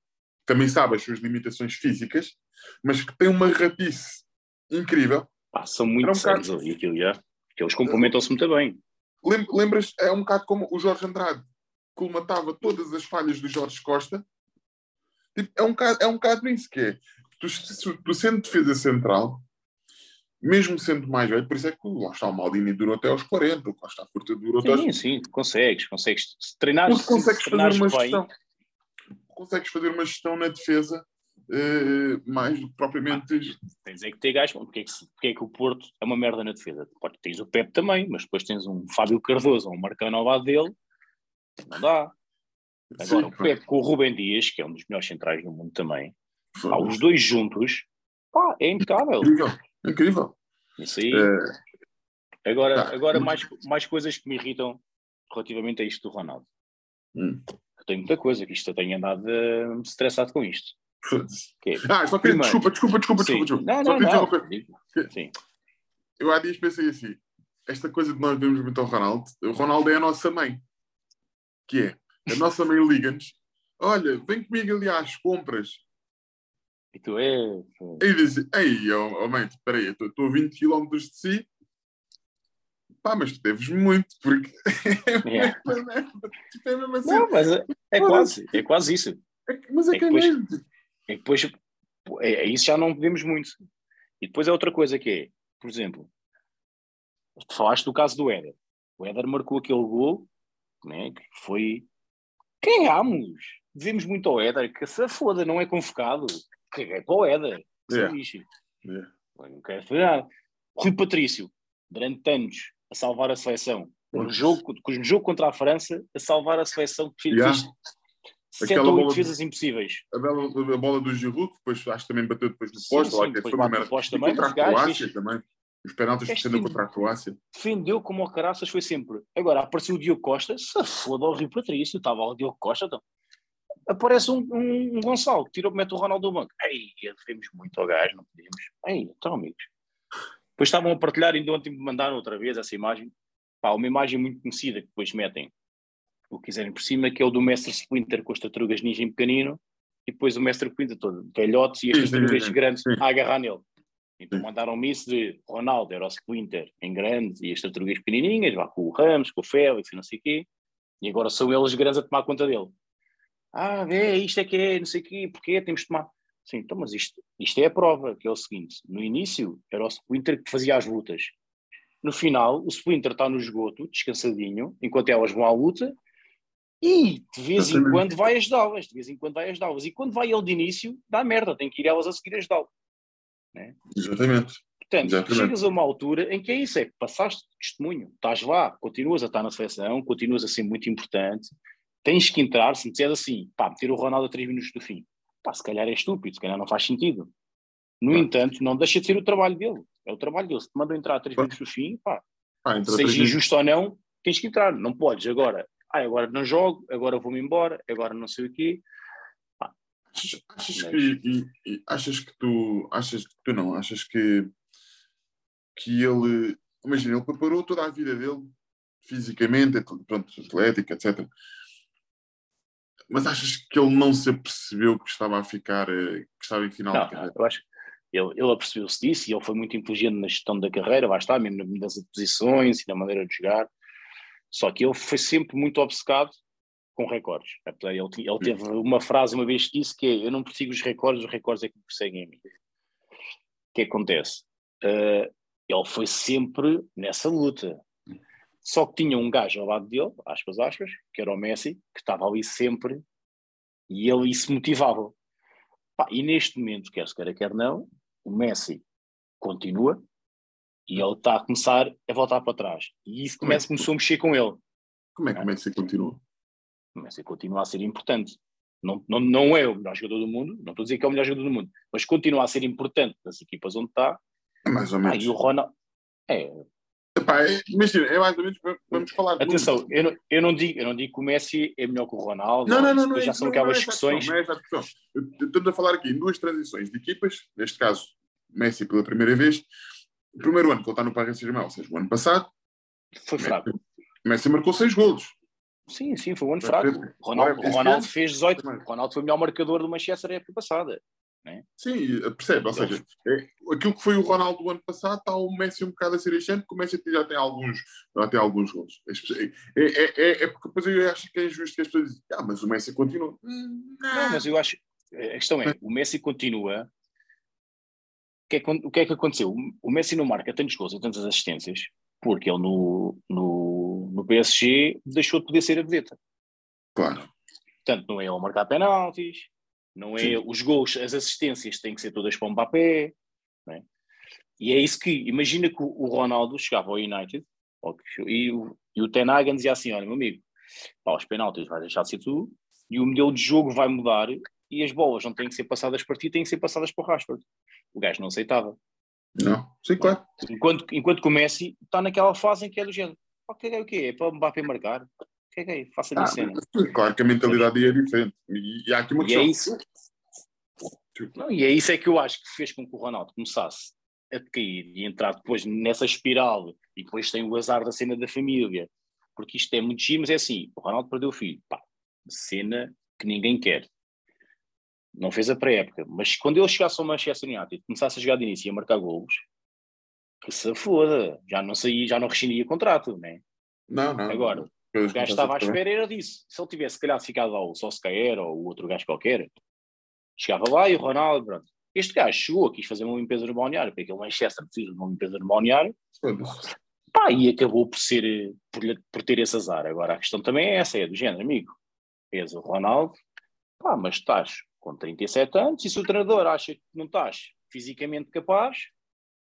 também sabe as suas limitações físicas, mas que tem uma ratice incrível. Pá, são muito um sérios ali aquilo já. Porque eles complementam-se muito bem. Lem- Lembras, é um bocado como o Jorge Andrade colmatava todas as falhas do Jorge Costa. Tipo, é, um bocado, é um bocado isso que é. Tu, tu sendo defesa central, mesmo sendo mais velho, por isso é que lá está o Maldini durou até aos 40, o Costa Furta durou até aos Sim, sim, consegues, consegues. Se treinares, Porque consegues se fazer uma bem, gestão. Consegues fazer uma gestão na defesa uh, mais do que propriamente. Ah, tens é que ter gajo, porque é que, porque é que o Porto é uma merda na defesa? Pode, tens o Pep também, mas depois tens um Fábio Cardoso ou um Marcano ao lado dele, não dá. Agora, Sim, o Pep com o Rubem Dias, que é um dos melhores centrais do mundo também, pá, os dois juntos, pá, é impecável. Incrível. Isso aí. É... Agora, tá. agora mais, mais coisas que me irritam relativamente a isto do Ronaldo. Hum. Tem muita coisa, que isto eu tenho andado uh, estressado com isto. É, ah, só queria, desculpa, desculpa, desculpa, desculpa, desculpa. Não, não, não. Coisa. Sim. Eu há dias pensei assim, esta coisa de nós vemos muito ao Ronaldo, o Ronaldo é a nossa mãe. Que é, a nossa mãe liga-nos, olha, vem comigo ali às compras. E tu é... E diz, ei, oh, oh mãe, espera aí, estou a 20 km de si, pá, mas tu deves muito, porque yeah. é, é mesmo assim. Não, mas é, é quase, é quase isso. É, mas é, é que é mesmo. É depois, é, é, isso já não podemos muito. E depois é outra coisa que é, por exemplo, tu falaste do caso do Éder. O Éder marcou aquele gol, né, que foi. Ganhámos! Devemos muito ao Éder, que se foda, não é convocado. Caguei para o Éder. Yeah. Yeah. Não quero fazer nada. Rui Patrício, durante anos, a salvar a seleção. No jogo, no jogo contra a França, a salvar a seleção que fez yeah. Oito defesas impossíveis. A, bela, a bola do Giroud, depois acho que também bateu depois no posto. Sim, lá, sim, que foi uma posto também. Contra a Croácia fez... também. Os penaltis defendeu contra a Croácia. Defendeu como o Caraças foi sempre. Agora apareceu o Diogo Costa, se foda o Rio Patrício, estava o Diogo Costa. Então. Aparece um, um, um Gonçalo, que tirou, mete o Ronaldo do banco. Ei, devemos muito ao gás, não podemos. Ei, então, amigos. Depois estavam a partilhar, ainda ontem me mandaram outra vez essa imagem. Pá, uma imagem muito conhecida que depois metem o que quiserem por cima, que é o do Mestre Splinter com as tartarugas ninja em pequenino, e depois o Mestre Splinter todo, velhotes e as tartarugas grandes a agarrar nele. Então mandaram-me isso de Ronaldo era o Splinter em grande e as tartarugas pequenininhas, vá com o Ramos, com o Félix e não sei o quê, e agora são eles grandes a tomar conta dele. Ah, vê, isto é que é, não sei o quê, porquê temos de tomar. Sim, então, mas isto, isto é a prova, que é o seguinte: no início era o Splinter que fazia as lutas. No final, o Splinter está no esgoto, descansadinho, enquanto elas vão à luta, e de vez em quando vai ajudá-las, de vez em quando vai ajudá-las. E quando vai ele de início, dá merda, tem que ir elas a seguir ajudá-lo. Né? Exatamente. Portanto, Exatamente. chegas a uma altura em que é isso, é que passaste testemunho, estás lá, continuas a estar na seleção, continuas a ser muito importante, tens que entrar, se me disseres assim, pá, meter o Ronaldo a 3 minutos do fim, pá, se calhar é estúpido, se calhar não faz sentido. No pá. entanto, não deixa de ser o trabalho dele, é o trabalho dele. Se te mandam entrar a 3 minutos do fim, pá, pá seja injusto ou não, tens que entrar, não podes. Agora, ah, agora não jogo, agora vou-me embora, agora não sei o quê. Ah, achas, achas mas... que, e, achas que tu, achas que tu não, achas que, que ele, imagina, ele preparou toda a vida dele, fisicamente, pronto, atlética, etc. Mas achas que ele não se apercebeu que estava a ficar, eh, que estava em final não, de carreira? Eu acho que ele, ele apercebeu-se disso e ele foi muito inteligente na gestão da carreira, vai estar, mesmo na mudança de posições e na maneira de jogar. Só que ele foi sempre muito obcecado com recordes. Ele, ele teve uma frase uma vez que disse que é, eu não persigo os recordes, os recordes é que me perseguem a mim. O que acontece? Uh, ele foi sempre nessa luta. Só que tinha um gajo ao lado dele, aspas, aspas, que era o Messi, que estava ali sempre e ele isso motivava. Pá, e neste momento, quer se queira, quer não, o Messi continua, e ele está a começar a voltar para trás. E isso começa, começou a mexer com ele. Como é que o Messi continua? O Messi continua a ser importante. Não, não, não é o melhor jogador do mundo, não estou a dizer que é o melhor jogador do mundo, mas continua a ser importante nas equipas onde está. É mais ou menos. Ah, e o Ronaldo. É. Epá, é, imagina, é mais ou menos, vamos falar. Atenção, eu não, eu, não digo, eu não digo que o Messi é melhor que o Ronaldo. Não, não, não. não já são aquelas discussões. É essa discussão. Estamos a falar aqui em duas transições de equipas, neste caso, Messi pela primeira vez, o primeiro ano que ele está no Paris Saint-Germain, ou seja, o ano passado, foi fraco. Messi marcou seis golos. Sim, sim, foi um ano fraco. O Ronaldo, Ronaldo fez 18. O Ronaldo foi o melhor marcador do Manchester na época passada. Né? Sim, percebe? Ou seja, é, aquilo que foi o Ronaldo do ano passado está o Messi um bocado a ser este ano, porque o Messi já tem alguns, já tem alguns gols. É, é, é, é, porque depois eu acho que é injusto que as pessoas dizem, ah, mas o Messi continua. Não, mas eu acho. A questão é, o Messi continua que é, o que é que aconteceu? O Messi não marca tantos gols e tantas assistências porque ele no, no, no PSG deixou de poder ser a vedeta. Claro. Portanto, não é ele marcar penaltis, Não é Sim. os gols, as assistências têm que ser todas para o Mbappé. não é? E é isso que, imagina que o o Ronaldo chegava ao United que- e, o, e o Ten Hag dizia assim: Olha, meu amigo, pá, os penaltis vais deixar de ser tu e o modelo de jogo vai mudar e as bolas não têm que ser passadas para ti, têm que ser passadas para o Rashford. O gajo não aceitava. Não, sim, claro. Enquanto, enquanto que o Messi está naquela fase em que é do género: Pá, caguei o quê? É para o Mbappé marcar? Caguei, faça a minha Ah, cena. claro que a mentalidade é diferente. E, e há aqui uma E é questão. isso. Não, e é isso é que eu acho que fez com que o Ronaldo começasse a decair e entrar depois nessa espiral e depois tem o azar da cena da família. Porque isto é muito giro, mas é assim: o Ronaldo perdeu o filho. Pá, cena que ninguém quer. Não fez a pré-época, mas quando ele chegasse ao Manchester United e começasse a jogar de início e a marcar golos, que se foda, já não saía, já não rescindia contrato, né? Não, não. Agora, O gajo estava à espera era disso. Se ele tivesse, se calhar, ficado lá o Solskjaer ou o outro gajo qualquer, chegava lá e o Ronaldo, pronto. Este gajo chegou, quis fazer uma limpeza no balneário, porque aquele Manchester precisa de uma limpeza no balneário, pá, e acabou por ser, por, por ter esse azar. Agora, a questão também é essa, é do género, amigo. És o Ronaldo, pá, mas estás com 37 anos e se o treinador acha que não estás fisicamente capaz,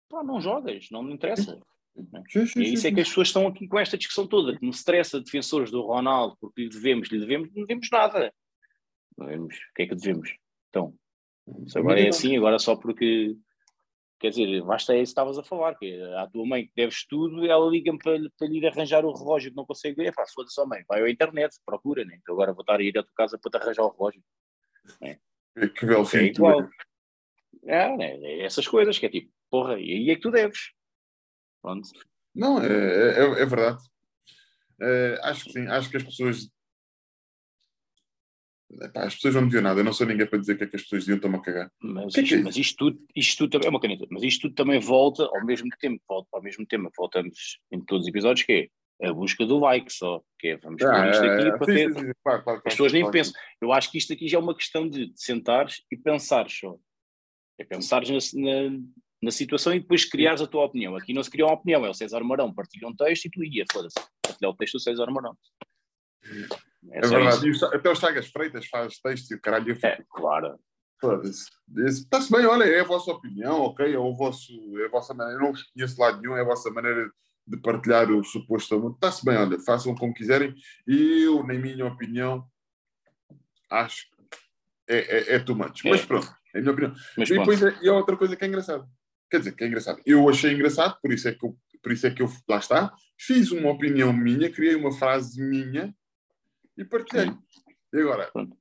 pá, não jogas, não me interessa. Sim, sim, E é isso sim, é que as pessoas estão aqui com esta discussão toda, que me estressa defensores do Ronaldo, porque lhe devemos, lhe devemos, não devemos nada. Não devemos, o que é que devemos? Então, se agora é assim, agora só porque, quer dizer, basta é isso que estavas a falar, que é à tua mãe que deves tudo, ela liga-me para, lhe- para lhe ir arranjar o relógio que não consegue ver, pá, foda-se, ó mãe, vai à internet, procura, né? Então agora vou estar a ir à tua casa para te arranjar o relógio. Que, que belo É tu igual. É, né? é essas coisas que é tipo, porra, e aí é que tu deves. Pronto. Não, é, é, é verdade. É, acho que sim. Acho que as pessoas. Epá, as pessoas não deviam nada. Eu não sou ninguém para dizer o que é que as pessoas deviam estar-me a cagar. Mas, Que que isto, é isso? mas isto tudo, isto tudo também é uma caneta, mas isto tudo também volta ao mesmo tempo, volta ao mesmo tema, que voltamos em todos os episódios, que é a busca do like só, que é vamos pôr isto aqui Ah, para sim, ter. sim, sim, claro, claro, As claro, pessoas nem claro. pensam. Eu acho que isto aqui já é uma questão de sentares e pensares só. É pensares na, na, situação e depois criares a tua opinião. Aqui não se cria uma opinião, é o César Marão partilha um texto e tu ia, foda-se, partilhar o texto do César Marão. É, É verdade. isso. E até o Chagas Freitas faz texto e o caralho. É, claro. Está-se bem, olha, é a vossa opinião, ok? É, o vosso, é a vossa maneira. Eu não vos conheço lado nenhum, é a vossa maneira de partilhar o suposto amor. Está-se bem, olha, façam como quiserem. Eu, na minha opinião, acho que é, é, é too much. É. Mas pronto, é a minha opinião. Mas E depois é, e outra coisa que é engraçada. Quer dizer, que é engraçado. Eu achei engraçado, por isso é que eu, por isso é que eu lá está, fiz uma opinião minha, criei uma frase minha e partilhei. E agora, Pronto.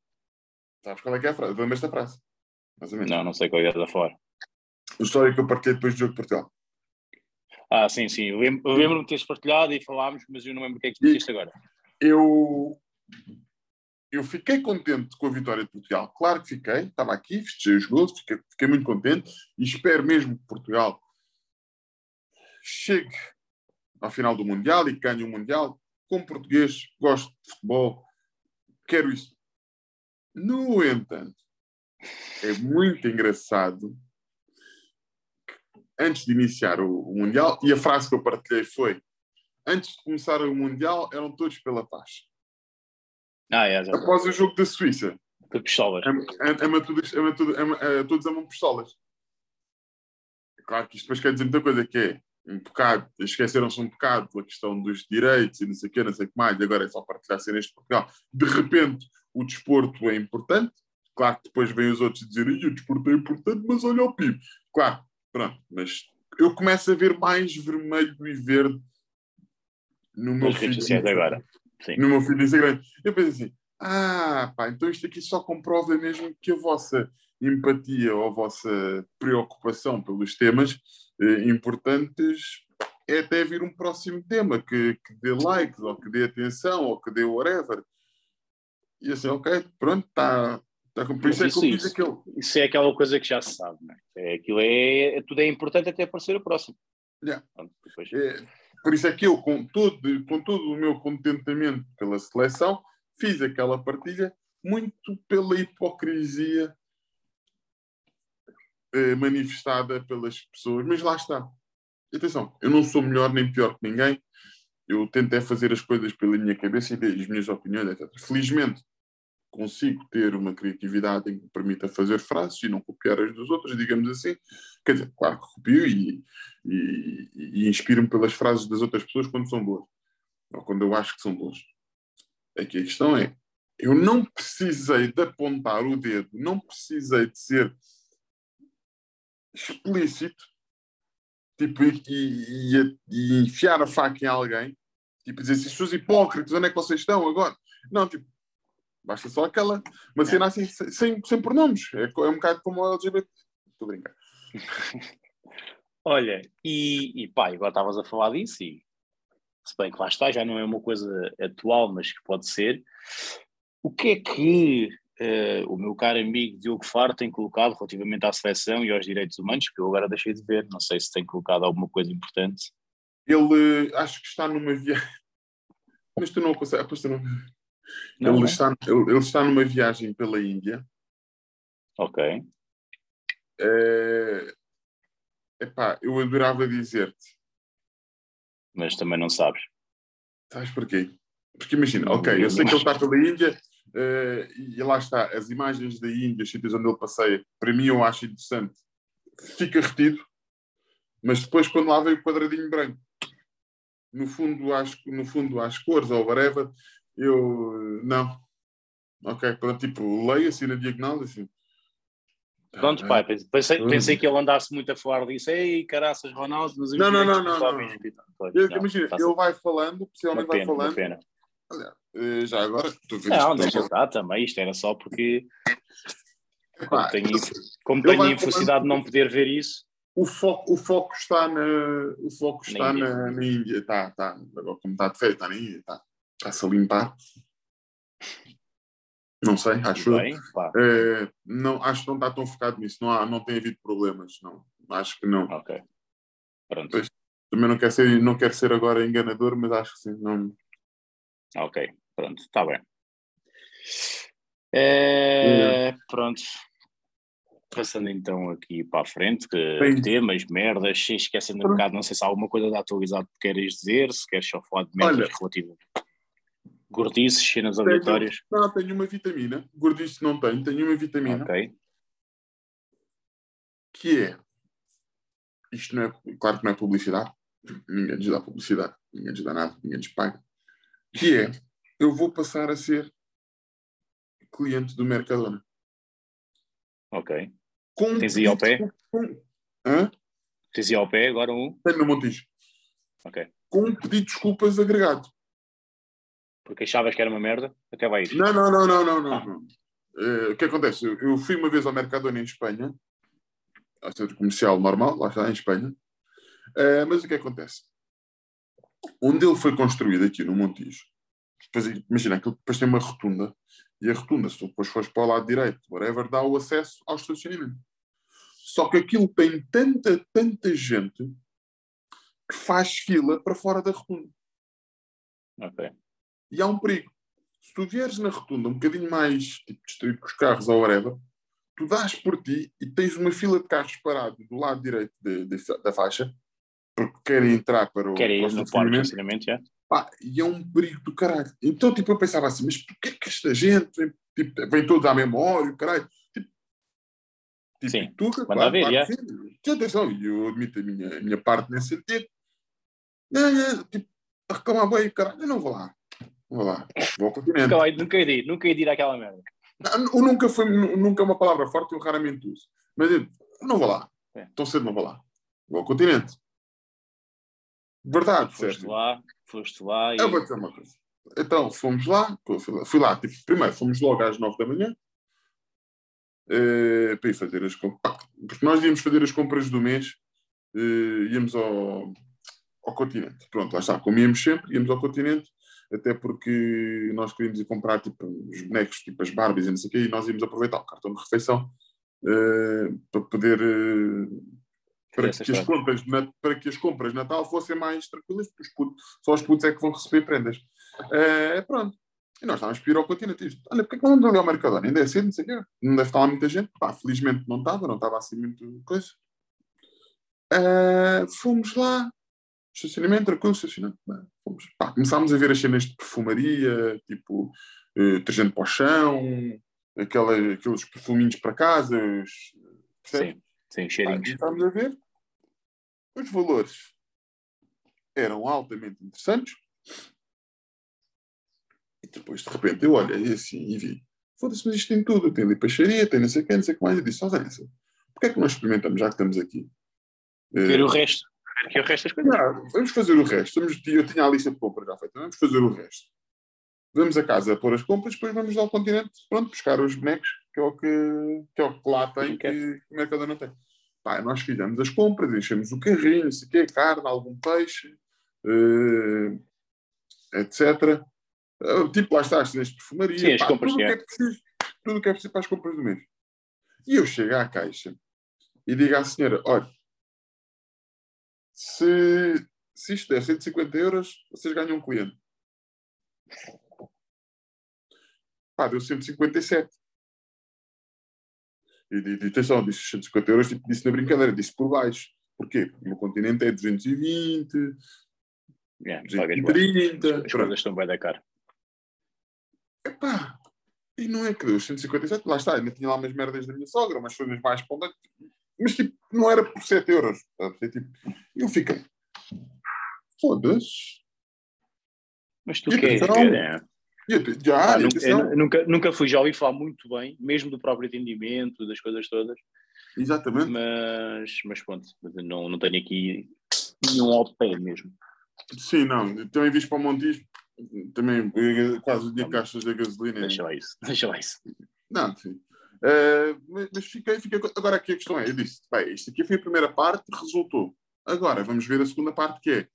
sabes qual é que é a frase? Lembras da frase? Mais ou menos. Não, não sei qual é da fora. A história que eu partilhei depois do jogo de Portugal. Ah, sim, sim. Lembro-me de teres partilhado e falámos, mas eu não lembro o que é que disseste agora. Eu, eu fiquei contente com a vitória de Portugal. Claro que fiquei, estava aqui, festejei os gols, fiquei, fiquei muito contente e espero mesmo que Portugal chegue ao final do Mundial e ganhe o Mundial. Como português, gosto de futebol, quero isso. No entanto, é muito engraçado antes de iniciar o, o Mundial, e a frase que eu partilhei foi: antes de começar o Mundial, eram todos pela paz. Ah, é. Após o jogo da Suíça, Que pistolas. ama, todos, ama, tudo- ama, todos amam pistolas. Claro que isto depois quer dizer muita coisa, que é um bocado, esqueceram-se um bocado da questão dos direitos e não sei o quê, não sei o que mais, e agora é só partilhar cenas de Portugal. De repente, o desporto é importante. Claro que depois vêm os outros dizerem o desporto é importante, mas olha o PIB. Claro, pronto, mas eu começo a ver mais vermelho e verde no meu feed agora. Sim. no meu do Instagram. Eu penso assim, ah, pá, então isto aqui só comprova mesmo que a vossa empatia ou a vossa preocupação pelos temas eh, importantes é até vir um próximo tema que, que dê likes, ou que dê atenção, ou que dê whatever. E assim, ok, pronto, está. Tá, com- por isso é que eu Isso, fiz isso. aquele. Isso é aquela coisa que já se sabe, não é? é aquilo é, é- tudo é importante até aparecer o próximo. Yeah. Pronto, depois- É, por isso é que eu, com todo, com todo o meu contentamento pela seleção, fiz aquela partilha muito pela hipocrisia eh, manifestada pelas pessoas. Mas lá está. Atenção, eu não sou melhor nem pior que ninguém. Eu tento é fazer as coisas pela minha cabeça e as minhas opiniões, etc. Felizmente, consigo ter uma criatividade em que me permita fazer frases e não copiar as dos outros, digamos assim. Quer dizer, claro que copio e, e, e inspiro-me pelas frases das outras pessoas quando são boas, ou quando eu acho que são boas. Aqui a questão é, eu não precisei de apontar o dedo, não precisei de ser explícito, tipo, e, e, e enfiar a faca em alguém, tipo, dizer assim, seus hipócritas, onde é que vocês estão agora? Não, tipo, basta só aquela, uma cena assim, sem, sem pronomes, é, é um bocado como o LGBT. Estou a brincar. Olha, e, e pá, agora estavas a falar disso, e se bem que lá está, já não é uma coisa atual, mas que pode ser. O que é que uh, o meu caro amigo Diogo Faro tem colocado relativamente à seleção e aos direitos humanos, que eu agora deixei de ver, não sei se tem colocado alguma coisa importante. Ele acho que está numa viagem, mas tu não consegues, tu não... Não, ele, Está, ele, ele, está numa viagem pela Índia. Ok. É, epá, eu adorava dizer-te. Mas também não sabes. Sabes porquê? Porque imagina, ok, eu sei que ele está pela Índia uh, e lá está, as imagens da Índia, os sítios onde ele passeia, para mim eu acho interessante. Fica retido, mas depois quando lá vem o quadradinho branco, no fundo, acho, no fundo às cores ou whatever, eu não. Ok, tipo, leio assim na diagonal assim. Pronto, pai, pensei, pensei que ele andasse muito a falar disso. Ei, caraças, Ronaldo, mas não, não, não, não, não. Eu, Imagina, ele vai falando, possivelmente vai falando. Pena. Olha, eh, já agora, tu vês Não, deixa estar também, isto era só porque. Como tenho, como tenho a infelicidade de não poder ver isso. O foco, o foco está na, o foco está na, Índia. Está, está. Agora, como está de feito, está na Índia, está. Está-se a limpar. Não sei, acho. Bem, é, não, acho que não está tão focado nisso. Não, há, não tem havido problemas, não. Acho que não. Ok. Pronto. Pois, também não quero, ser, não quero ser agora enganador, mas acho que sim. Não... Ok, pronto, está bem. É, pronto. Passando então aqui para a frente, que Bem, temas, merdas, esquecendo um bocado, não sei se há alguma coisa de atualizado que queres dizer, se queres só falar de merdas relativas. Gordices, cenas aleatórias? Não, tenho uma vitamina. Gordice não tenho, tenho uma vitamina. Ok. Que é. Isto não é. Claro que não é publicidade. Ninguém nos dá publicidade. Ninguém nos dá nada. Ninguém nos paga. Que é. Eu vou passar a ser cliente do Mercadona. Ok. Com Tens aí ao pé? Com... Hã? Tens aí ao pé agora um? Tenho no Montijo. Ok. Com um pedido de desculpas agregado porque achavas que era uma merda, até vai ir. Não, não, não, não, não, não. Ah. Uh, o que acontece? Eu, fui uma vez ao Mercadona em Espanha, ao centro comercial normal, lá está, em Espanha, uh, mas o que acontece? Onde ele foi construído, aqui no Montijo, depois, imagina, aquilo depois tem uma rotunda, e a rotunda, se tu depois fores para o lado direito, whatever, dá o acesso ao estacionamento. Só que aquilo tem tanta, tanta gente que faz fila para fora da rotunda. Ok. E há um perigo. Se tu vieres na rotunda um bocadinho mais tipo, distraído com os carros ou whatever, tu dás por ti e tens uma fila de carros parados do lado direito de, de, da faixa, porque querem entrar para o. Querem de estacionamento, já. Pá, e é um perigo do caralho. Então, tipo, eu pensava assim, mas porquê que esta gente vem, tipo, vem todos à memória, o caralho? Tipo, tipo sim, tu, manda claro, ver, sim. Atenção, e eu admito a minha, a minha parte nesse sentido. Não, não, tipo, reclamar bem, caralho, eu não vou lá. Vou lá, vou ao continente. Nunca, nunca ia ir, nunca ia ir àquela merda. Não, nunca foi, nunca é uma palavra forte, eu raramente uso. Mas eu não vou lá. É. Tão cedo não vou lá. Vou ao continente. Verdade, foste certo? lá, foste lá e... Eu vou dizer uma coisa. Então, fomos lá, fui lá, tipo, primeiro fomos logo às nove da manhã uh, para ir fazer as compras. Porque nós íamos fazer as compras do mês, uh, íamos ao, ao continente. Pronto, lá está, comíamos sempre, íamos ao continente até porque nós queríamos ir comprar tipo, os bonecos, tipo as Barbies e não sei o quê, e nós íamos aproveitar o cartão de refeição uh, para poder. Uh, para que, as compras, para que as compras de Natal fossem mais tranquilas, porque os putos, só os putos é que vão receber prendas. Uh, pronto. E nós estávamos a ir ao continente. Olha, porque é que não ali ao Mercadona? Ainda é cedo, não sei o quê. Não deve estar lá muita gente. Pá, felizmente não estava, não estava assim muito coisa. Uh, fomos lá, estacionamento, tranquilo, estacionamento. Fomos. Pá, começámos a ver as cenas de perfumaria, tipo, eh, detergente para o chão, aquela, aqueles perfuminhos para casa. Os, sim, sim, Pá, cheirinhos. começámos a ver. Os valores eram altamente interessantes. E depois, de repente, eu olhei assim e vi. Foda-se, mas isto tem tudo. Tem ali peixaria, tem não sei o que, não sei o que mais. Eu disse, Zé, porquê é que nós experimentamos, já que estamos aqui? Ver Eh, o resto. Aqui o resto das coisas. não, vamos fazer o resto. Vamos, eu tinha a lista de compras já feita. Vamos fazer o resto. Vamos a casa pôr as compras, depois vamos ao continente, pronto, buscar os bonecos, que é o que, que, é o que lá tem, que, que o mercado não tem. Pá, nós fizemos as compras, enchemos o carrinho, o quê, carne, algum peixe, eh, etc. Eh, tipo, lá está, as de perfumaria, Sim, as pá, compras, tudo o que é. é preciso, tudo o que é preciso para as compras do mês. E eu chego à caixa e digo à senhora, olha, se, se isto der 150 euros, vocês ganham um cliente. Pá, deu 157. E de atenção, disse 150 euros, tipo, disse na brincadeira, disse por baixo. Porquê? Porque no continente é 220, Yeah, pagas bué. 230. As pronto. coisas estão bem da cara. Epá, e não é que deu 157, lá está, ainda tinha lá umas merdas da minha sogra, umas coisas mais pontas, mas tipo, não era por 7 euros. perceber? Tipo, eu fiquei, foda-se. Mas tu E queres é. E Já, e nunca, nunca, nunca fui, já ouvi falar muito bem, mesmo do próprio atendimento, das coisas todas, exatamente. mas, mas pronto, não, não tenho aqui nenhum ao pé mesmo. Sim, não, também visto para o Montijo, também eh, quase que gastas da gasolina. Deixa lá isso, deixa lá isso. Não, sim. Eh, mas fiquei, fiquei. Agora aqui a questão é: eu disse, bem, isto aqui foi a primeira parte, resultou. Agora vamos ver a segunda parte, que é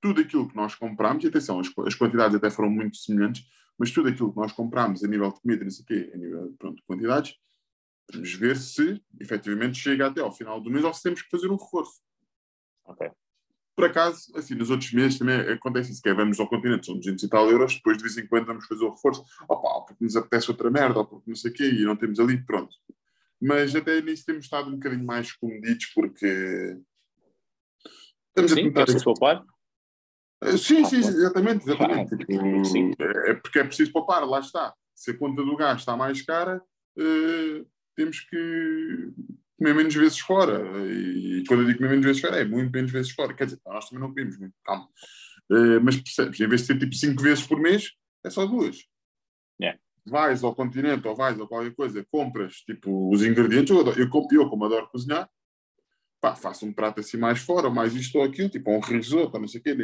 tudo aquilo que nós compramos, e atenção, as, as quantidades até foram muito semelhantes, mas tudo aquilo que nós compramos a nível de comida, não sei o quê, a nível pronto, de quantidades, vamos ver se efetivamente chega até ao final do mês ou se temos que fazer um reforço. Ok. Por acaso, assim, nos outros meses também acontece isso, que é vamos ao continente, são 200 e tal euros, depois de vez em quando vamos fazer o reforço, opa, porque nos apetece outra merda, ou porque não sei o quê, e não temos ali, pronto. Mas até nisso temos estado um bocadinho mais comedidos, porque estamos a Sim, tentar... quer-se poupar? Eh, Sim, Ah, sim, claro. exatamente, exatamente. Tipo, Sim. é porque é preciso poupar, lá está. Se a conta do gás está mais cara, eh, temos que comer menos vezes fora. E quando eu digo comer menos vezes fora, é muito menos vezes fora. Quer dizer, nós também não comemos muito, calma. Eh, mas percebes, em vez de ser tipo 5 vezes por mês, é só duas. É. Vais ao continente ou vais a qualquer coisa, compras tipo os ingredientes. Eu, adoro- eu, como- eu como adoro cozinhar, pá, faço um prato assim mais fora, ou mais isto ou aquilo, tipo um risoto, não sei o quê,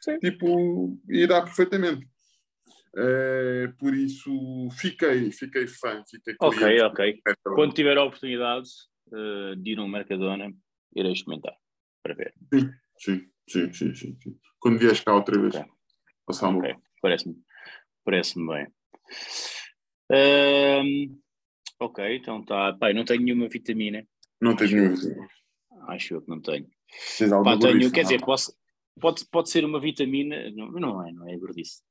Sim. tipo, e dá perfeitamente. Eh, por isso, fiquei, fiquei fã, fiquei Ok, cliente. ok. Quando tiver a oportunidade eh, de ir a um Mercadona, irei experimentar para ver. Sim, sim, sim, sim, sim. Quando vieres cá outra vez, Ok. passar um Ok, parece-me parece bem. Ahm, ok, então tá. Eu não tenho nenhuma vitamina. Não tens nenhum. Acho eu que não tenho. Pá, tenho, gordice, quer não? dizer, posso, pode, pode ser uma vitamina, não, não é, não é gordice.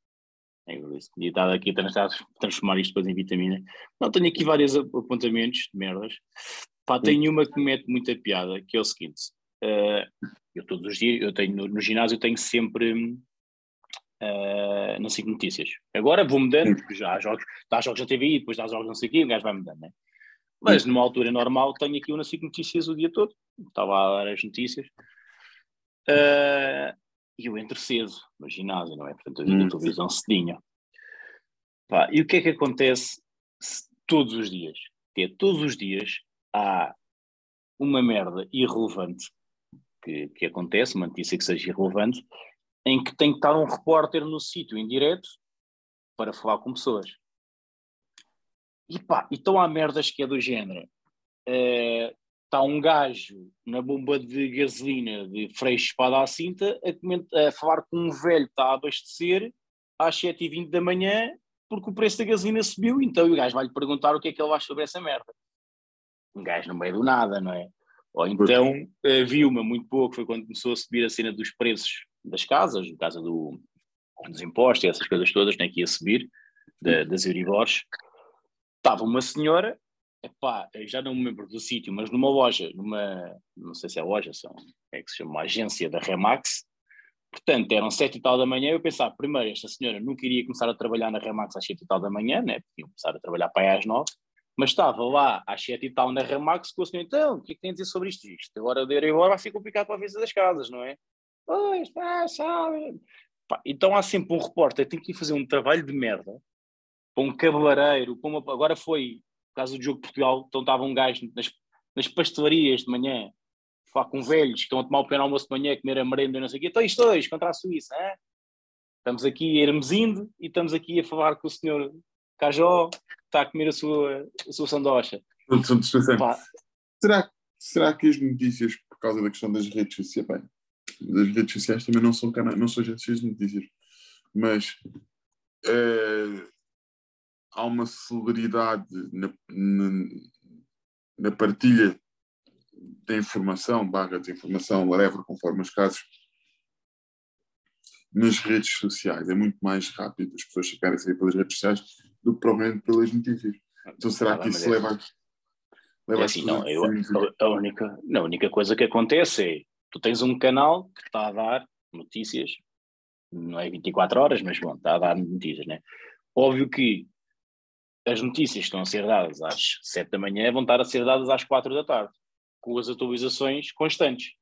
É gordice. Podia estar aqui a trans- transformar isto depois em vitamina. Não, tenho aqui vários ap- apontamentos de merdas. Pá, tenho uma que me mete muita piada, que é o seguinte. eh, eu todos os dias, eu tenho no, no ginásio, eu tenho sempre eh, na SIC Notícias. Agora vou mudando, porque já há jogos, dá jogos na TVI, depois dá jogos não sei o quê, o gajo vai mudando, né? Mas numa altura normal tenho aqui o na SIC Notícias o dia todo. Estava a dar as notícias. Eh, e eu entro cedo no ginásio, não é? Portanto, eu vi Hum, a televisão cedinha. Pá, e o que é que acontece todos os dias? É, todos os dias há uma merda irrelevante que, que acontece, uma notícia que seja irrelevante, em que tem que estar um repórter no sítio em direto para falar com pessoas. E pá, então há merdas que é do género. Está um gajo na bomba de gasolina de freixo espada à cinta a, a falar com um velho que está a abastecer às 7h20 da manhã porque o preço da gasolina subiu, então o gajo vai-lhe perguntar o que é que ele acha sobre essa merda. Um gajo no meio do nada, não é? Ou então eh, vi uma muito pouco, foi quando começou a subir a cena dos preços das casas, por causa do, dos impostos e essas coisas todas, tem que ia subir, da- das Euribors. Estava uma senhora, epá, já não me lembro do sítio, mas numa loja, numa, não sei se é loja, são, é que se chama, uma agência da Remax, Portanto, eram sete e tal da manhã. Eu pensava, primeiro, esta senhora nunca iria começar a trabalhar na Remax às sete e tal da manhã, né? Ia começar a trabalhar para aí às nove. Mas estava lá às sete e tal na Remax com o senhor, então, o que é que tem a dizer sobre isto? Isto agora de ir embora vai ser complicado para a vista das casas, não é? Pois, pá, sabe. Pá, então há sempre um repórter que tem que ir fazer um trabalho de merda para um cabeleireiro, uma... agora foi, por causa do jogo de Portugal, então estava um gajo nas, nas pastelarias de manhã, falar com velhos que estão a tomar o pequeno almoço de manhã, comer a merenda, não sei o quê, então isto dois contra a Suíça, é? estamos aqui a irmos indo e estamos aqui a falar com o senhor Cajó, está a comer a sua, a sua sandocha. Será, será que as notícias, por causa da questão das redes sociais, bem, das redes sociais também não são, cana não são agências de notícias, mas é, há uma celeridade na, na, na, partilha da informação, barra de informação, whatever, conforme os casos, nas redes sociais. É muito mais rápido as pessoas chegarem a sair pelas redes sociais do que provavelmente pelas notícias. Então será que isso leva a. Leva é assim, não, eu, a, única, a única coisa que acontece é tu tens um canal que está a dar notícias, não é 24 horas, mas bom, está a dar notícias, né? Óbvio que as notícias que estão a ser dadas às 7 da manhã vão estar a ser dadas às 4 da tarde, com as atualizações constantes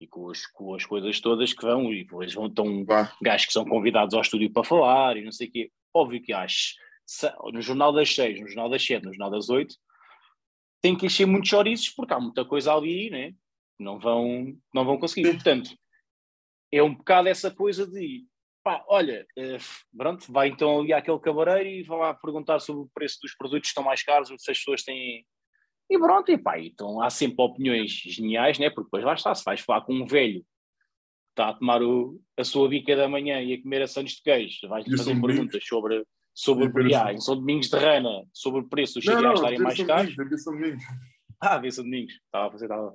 e com as, com as coisas todas que vão, e depois vão tão gajos que são convidados ao estúdio para falar e não sei o quê. Óbvio que às, no Jornal das 6, no Jornal das 7, no Jornal das 8, tem que encher muitos chouriços porque há muita coisa ali, né? Não vão, não vão conseguir. Portanto, é um bocado essa coisa de pá, olha, uh, pronto, vai então ali àquele cabareiro e vai lá perguntar sobre o preço dos produtos que estão mais caros, se as pessoas têm. E pronto, e pá, então há sempre opiniões geniais, né? Porque depois lá está, se vais falar com um velho que está a tomar o, a sua bica da manhã e a comer a sandes de queijo, vais-lhe fazer perguntas sobre, sobre o ah, são domingos de rana, sobre o preço dos cereais estarem mais caros. Ah, são domingos, estava a fazer, estava.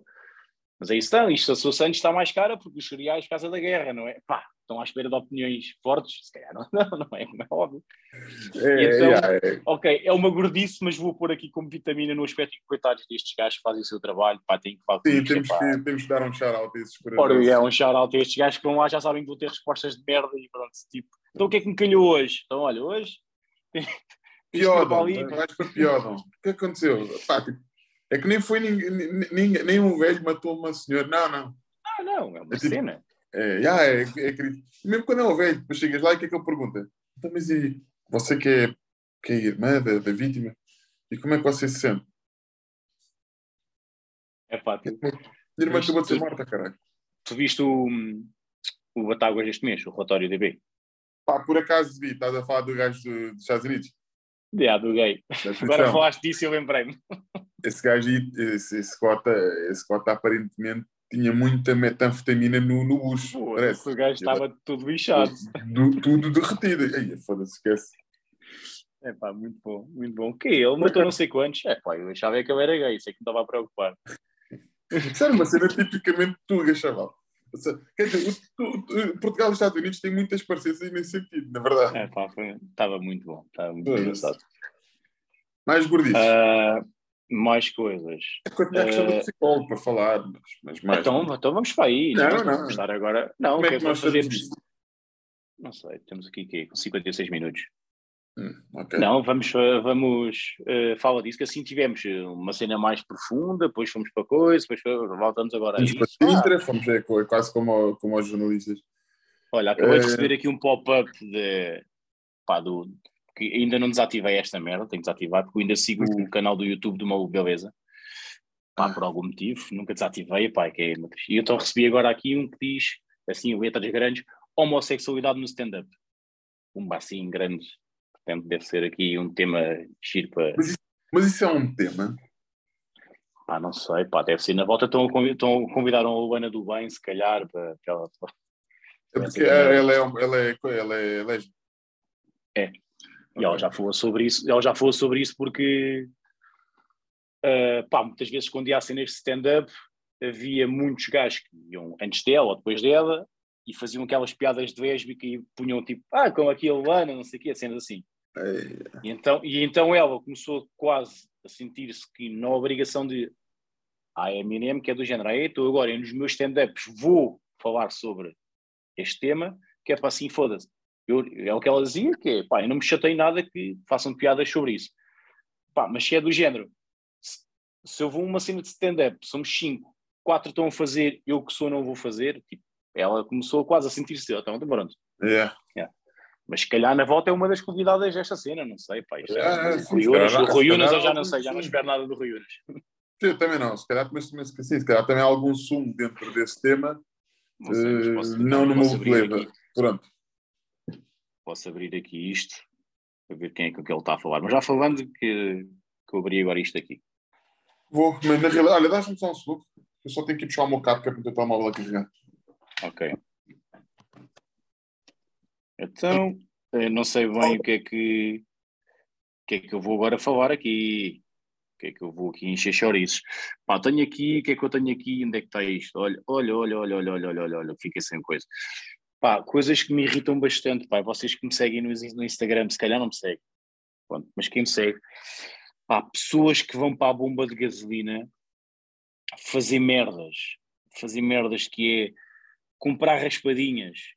Mas aí estão, isto a sua Santos está mais cara porque os cereais por causa da guerra, não é? Pá, estão à espera de opiniões fortes, se calhar não, não, não é, não é óbvio. É, então, é, é. ok, é uma gordice, mas vou pôr aqui como vitamina no aspecto de coitados destes gajos que fazem o seu trabalho, pá, tem que falar Sim, temos, que, temos que dar um shout-out a esses Ora, é um shout-out a estes gajos que vão lá, já sabem que vão ter respostas de merda e pronto, tipo, então o que é que me calhou hoje? Então, olha, hoje... Piodam, vais para Piodam. O que aconteceu? Pá, tipo, é que nem foi ninguém, nem, nem um velho matou uma senhora. Não, não. Ah, não, é uma é tipo, cena. É, já, é, é, é, Mesmo quando é um velho, depois chegas lá e o que é que ele pergunta? Então, mas e você que é, que é irmã da, da vítima? E como é que você se sente? É fácil. Minha irmã acabou de ser morta, caralho. Tu viste o, o Batáguas deste mês, o relatório DB? Pá, por acaso vi, estás a falar do gajo dos Estados Unidos? Yeah, do gay. Agora falaste disso e eu lembrei-me. Esse gajo, esse, esse, cota, esse cota aparentemente tinha muita metanfetamina no, no bucho. Pô, parece. O gajo estava tudo lixado. Tudo, tudo derretido. Aí, foda-se, esquece. É pá, muito bom, muito bom. Que ele matou não sei quantos. É pá, eu achava que eu era gay, sei que me estava a preocupar. Sério, uma cena tipicamente tuga, chaval. Quer dizer, o, o, Portugal e os Estados Unidos têm muitas parecenças nesse sentido, na verdade. É pá, estava muito bom, estava muito engraçado. Mais gordices. Uh, mais coisas. É a questão uh, do psicólogo para falar, mas, mas mais. Então, então vamos para aí. Não, não. Vamos estar agora. Não, Como é que, nós fazemos? Não sei, temos aqui que, com 56 minutos. Hum, okay. Não, vamos, vamos uh, fala disso, que assim tivemos uma cena mais profunda, depois fomos para coisa, depois voltamos agora vamos a isso. Para Sintra, ah. fomos é, quase como, como aos jornalistas. Olha, acabei de receber aqui um pop-up de, pá, do, que ainda não desativei esta merda, tenho que desativar, porque eu ainda sigo o uhum. canal do YouTube de uma beleza. Pá, por algum motivo, nunca desativei, pá, que é... E então recebi agora aqui um que diz, assim, letras grandes, homossexualidade no stand-up. Um assim grande. Portanto, deve ser aqui um tema giro para... Mas isso, mas isso é um tema? Pá, não sei, pá, deve ser. Na volta estão a convidar, convidaram a Luana do Bem, se calhar, para, para ela... É porque ela é, ela é, ela é lésbica. É, e ela já falou sobre isso, ela já falou sobre isso porque uh, pá, muitas vezes quando ia cenas de stand-up havia muitos gajos que iam antes dela ou depois dela e faziam aquelas piadas de lésbica e punham tipo, ah, como aqui a Luana, não sei o quê, cenas assim. E então, e então ela começou quase a sentir-se que na obrigação de ah, é a Eminem que é do género, ah, estou agora nos meus stand-ups vou falar sobre este tema, que é para assim, foda-se. é o que ela dizia, que é, pá, eu não me chatei nada que façam piadas sobre isso. Pá, mas se é do género, se, se eu vou uma cena de stand-up, somos cinco, quatro estão a fazer, eu que sou não vou fazer, tipo, ela começou quase a sentir-se, então, pronto. Yeah. Yeah. Mas se calhar na volta é uma das convidadas desta cena, não sei, pá. Isto é, É, sim, Rui Unas, Rui Unas eu já não sei, já não espero nada do Rui Unas. Eu também não, se calhar mas também esqueci, se calhar também há algum sumo dentro desse tema, Não sei, eh, posso, não no meu aqui, Pronto. posso abrir aqui isto para ver quem é que ele está a falar. Mas já falando que, que eu abri agora isto aqui. Vou, mas na realidade, olha, dá-me só um segundo. Eu só tenho que ir buscar o meu cabo que é para o telemóvel a carregar. Ok. Então, eh, não sei bem o que é que, o que é que eu vou agora falar aqui. O que é que eu vou aqui encher chouriços? Pá, tenho aqui, o que é que eu tenho aqui? Onde é que está isto? Olha, olha, olha, olha, olha, olha, olha, olha, fica sem coisa. Pá, coisas que me irritam bastante, pá, vocês que me seguem no, no Instagram, se calhar não me seguem, Pronto, mas quem me segue, pá, pessoas que vão para a bomba de gasolina fazer merdas, fazer merdas que é comprar raspadinhas,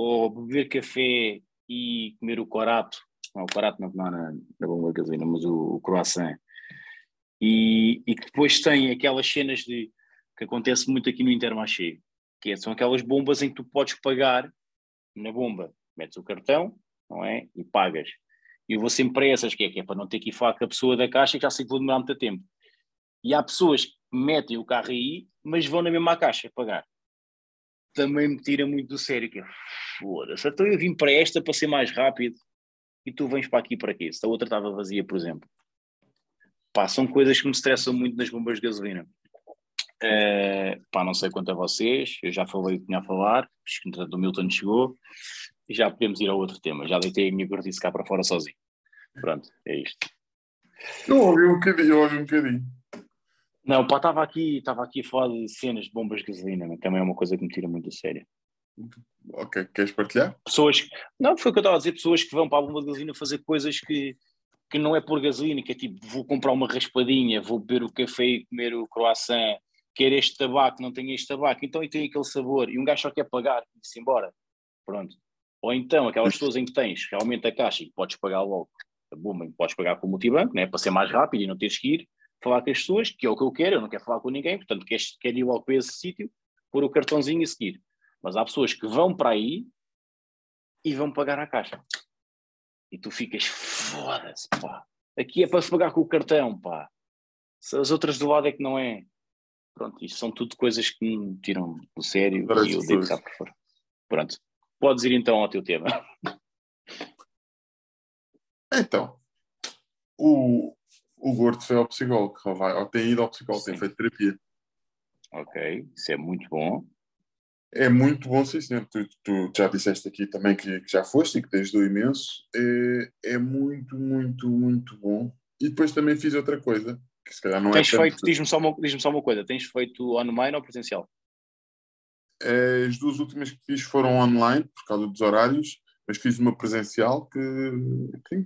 ou beber café e comer o corato, não, o corato não, não na, na bomba de gasolina, mas o, o croissant, e, e que depois tem aquelas cenas de que acontece muito aqui no Intermarché, que é- são aquelas bombas em que tu podes pagar na bomba, metes o cartão, não é? E pagas. E eu vou sempre para essas, que é, que é para não ter que ir falar com a pessoa da caixa, que já sei que vou demorar muito tempo. E há pessoas que metem o carro aí, mas vão na mesma caixa pagar. Também me tira muito do sério, que é, foda-se, então eu vim para esta para ser mais rápido e tu vens para aqui para quê? Se a outra estava vazia, por exemplo. Pá, são coisas que me estressam muito nas bombas de gasolina. Eh, pá, não sei quanto a vocês, eu já falei o que tinha a falar, entretanto o Milton chegou e já podemos ir ao outro tema. Já deitei a minha gordice cá para fora sozinho. Pronto, é isto. Eu ouvi um bocadinho, eu ouvi um bocadinho. Não, pá, estava aqui, estava aqui a falar de cenas de bombas de gasolina, também é uma coisa que me tira muito a sério. Ok, queres partilhar? Pessoas, não, foi o que eu estava a dizer, pessoas que vão para a bomba de gasolina fazer coisas que, que não é por gasolina, que é tipo, vou comprar uma raspadinha, vou beber o café e comer o croissant, quer este tabaco, não tem este tabaco, então e tem aquele sabor, e um gajo só quer pagar e se embora. Pronto. Ou então aquelas pessoas em que tens realmente a caixa e que podes pagar logo a bomba, e podes pagar com o multibanco, né, para ser mais rápido e não teres que ir falar com as pessoas, que é o que eu quero, eu não quero falar com ninguém, portanto quero, quero ir logo para esse sítio, pôr o cartãozinho e seguir. Mas há pessoas que vão para aí e vão pagar à caixa. E tu ficas, foda-se, pá. Aqui é para se pagar com o cartão, pá. Se As outras do lado é que não é. Pronto, isto são tudo coisas que me tiram do sério Parece e eu foi. cá por fora. Pronto. Podes ir então ao teu tema. Então, o, o gordo foi ao psicólogo, ou, vai, ou tem ido ao psicólogo, tem Sim. feito terapia. ok, isso é muito bom. É muito bom, sim, senhor. Tu, tu já disseste aqui também que, que já foste e que te ajudou imenso. É, é muito, muito, muito bom. E depois também fiz outra coisa, que se calhar não tens é tanto- feito, diz-me só, uma, diz só uma coisa, tens feito online ou presencial? As duas últimas que fiz foram online, por causa dos horários, mas fiz uma presencial que,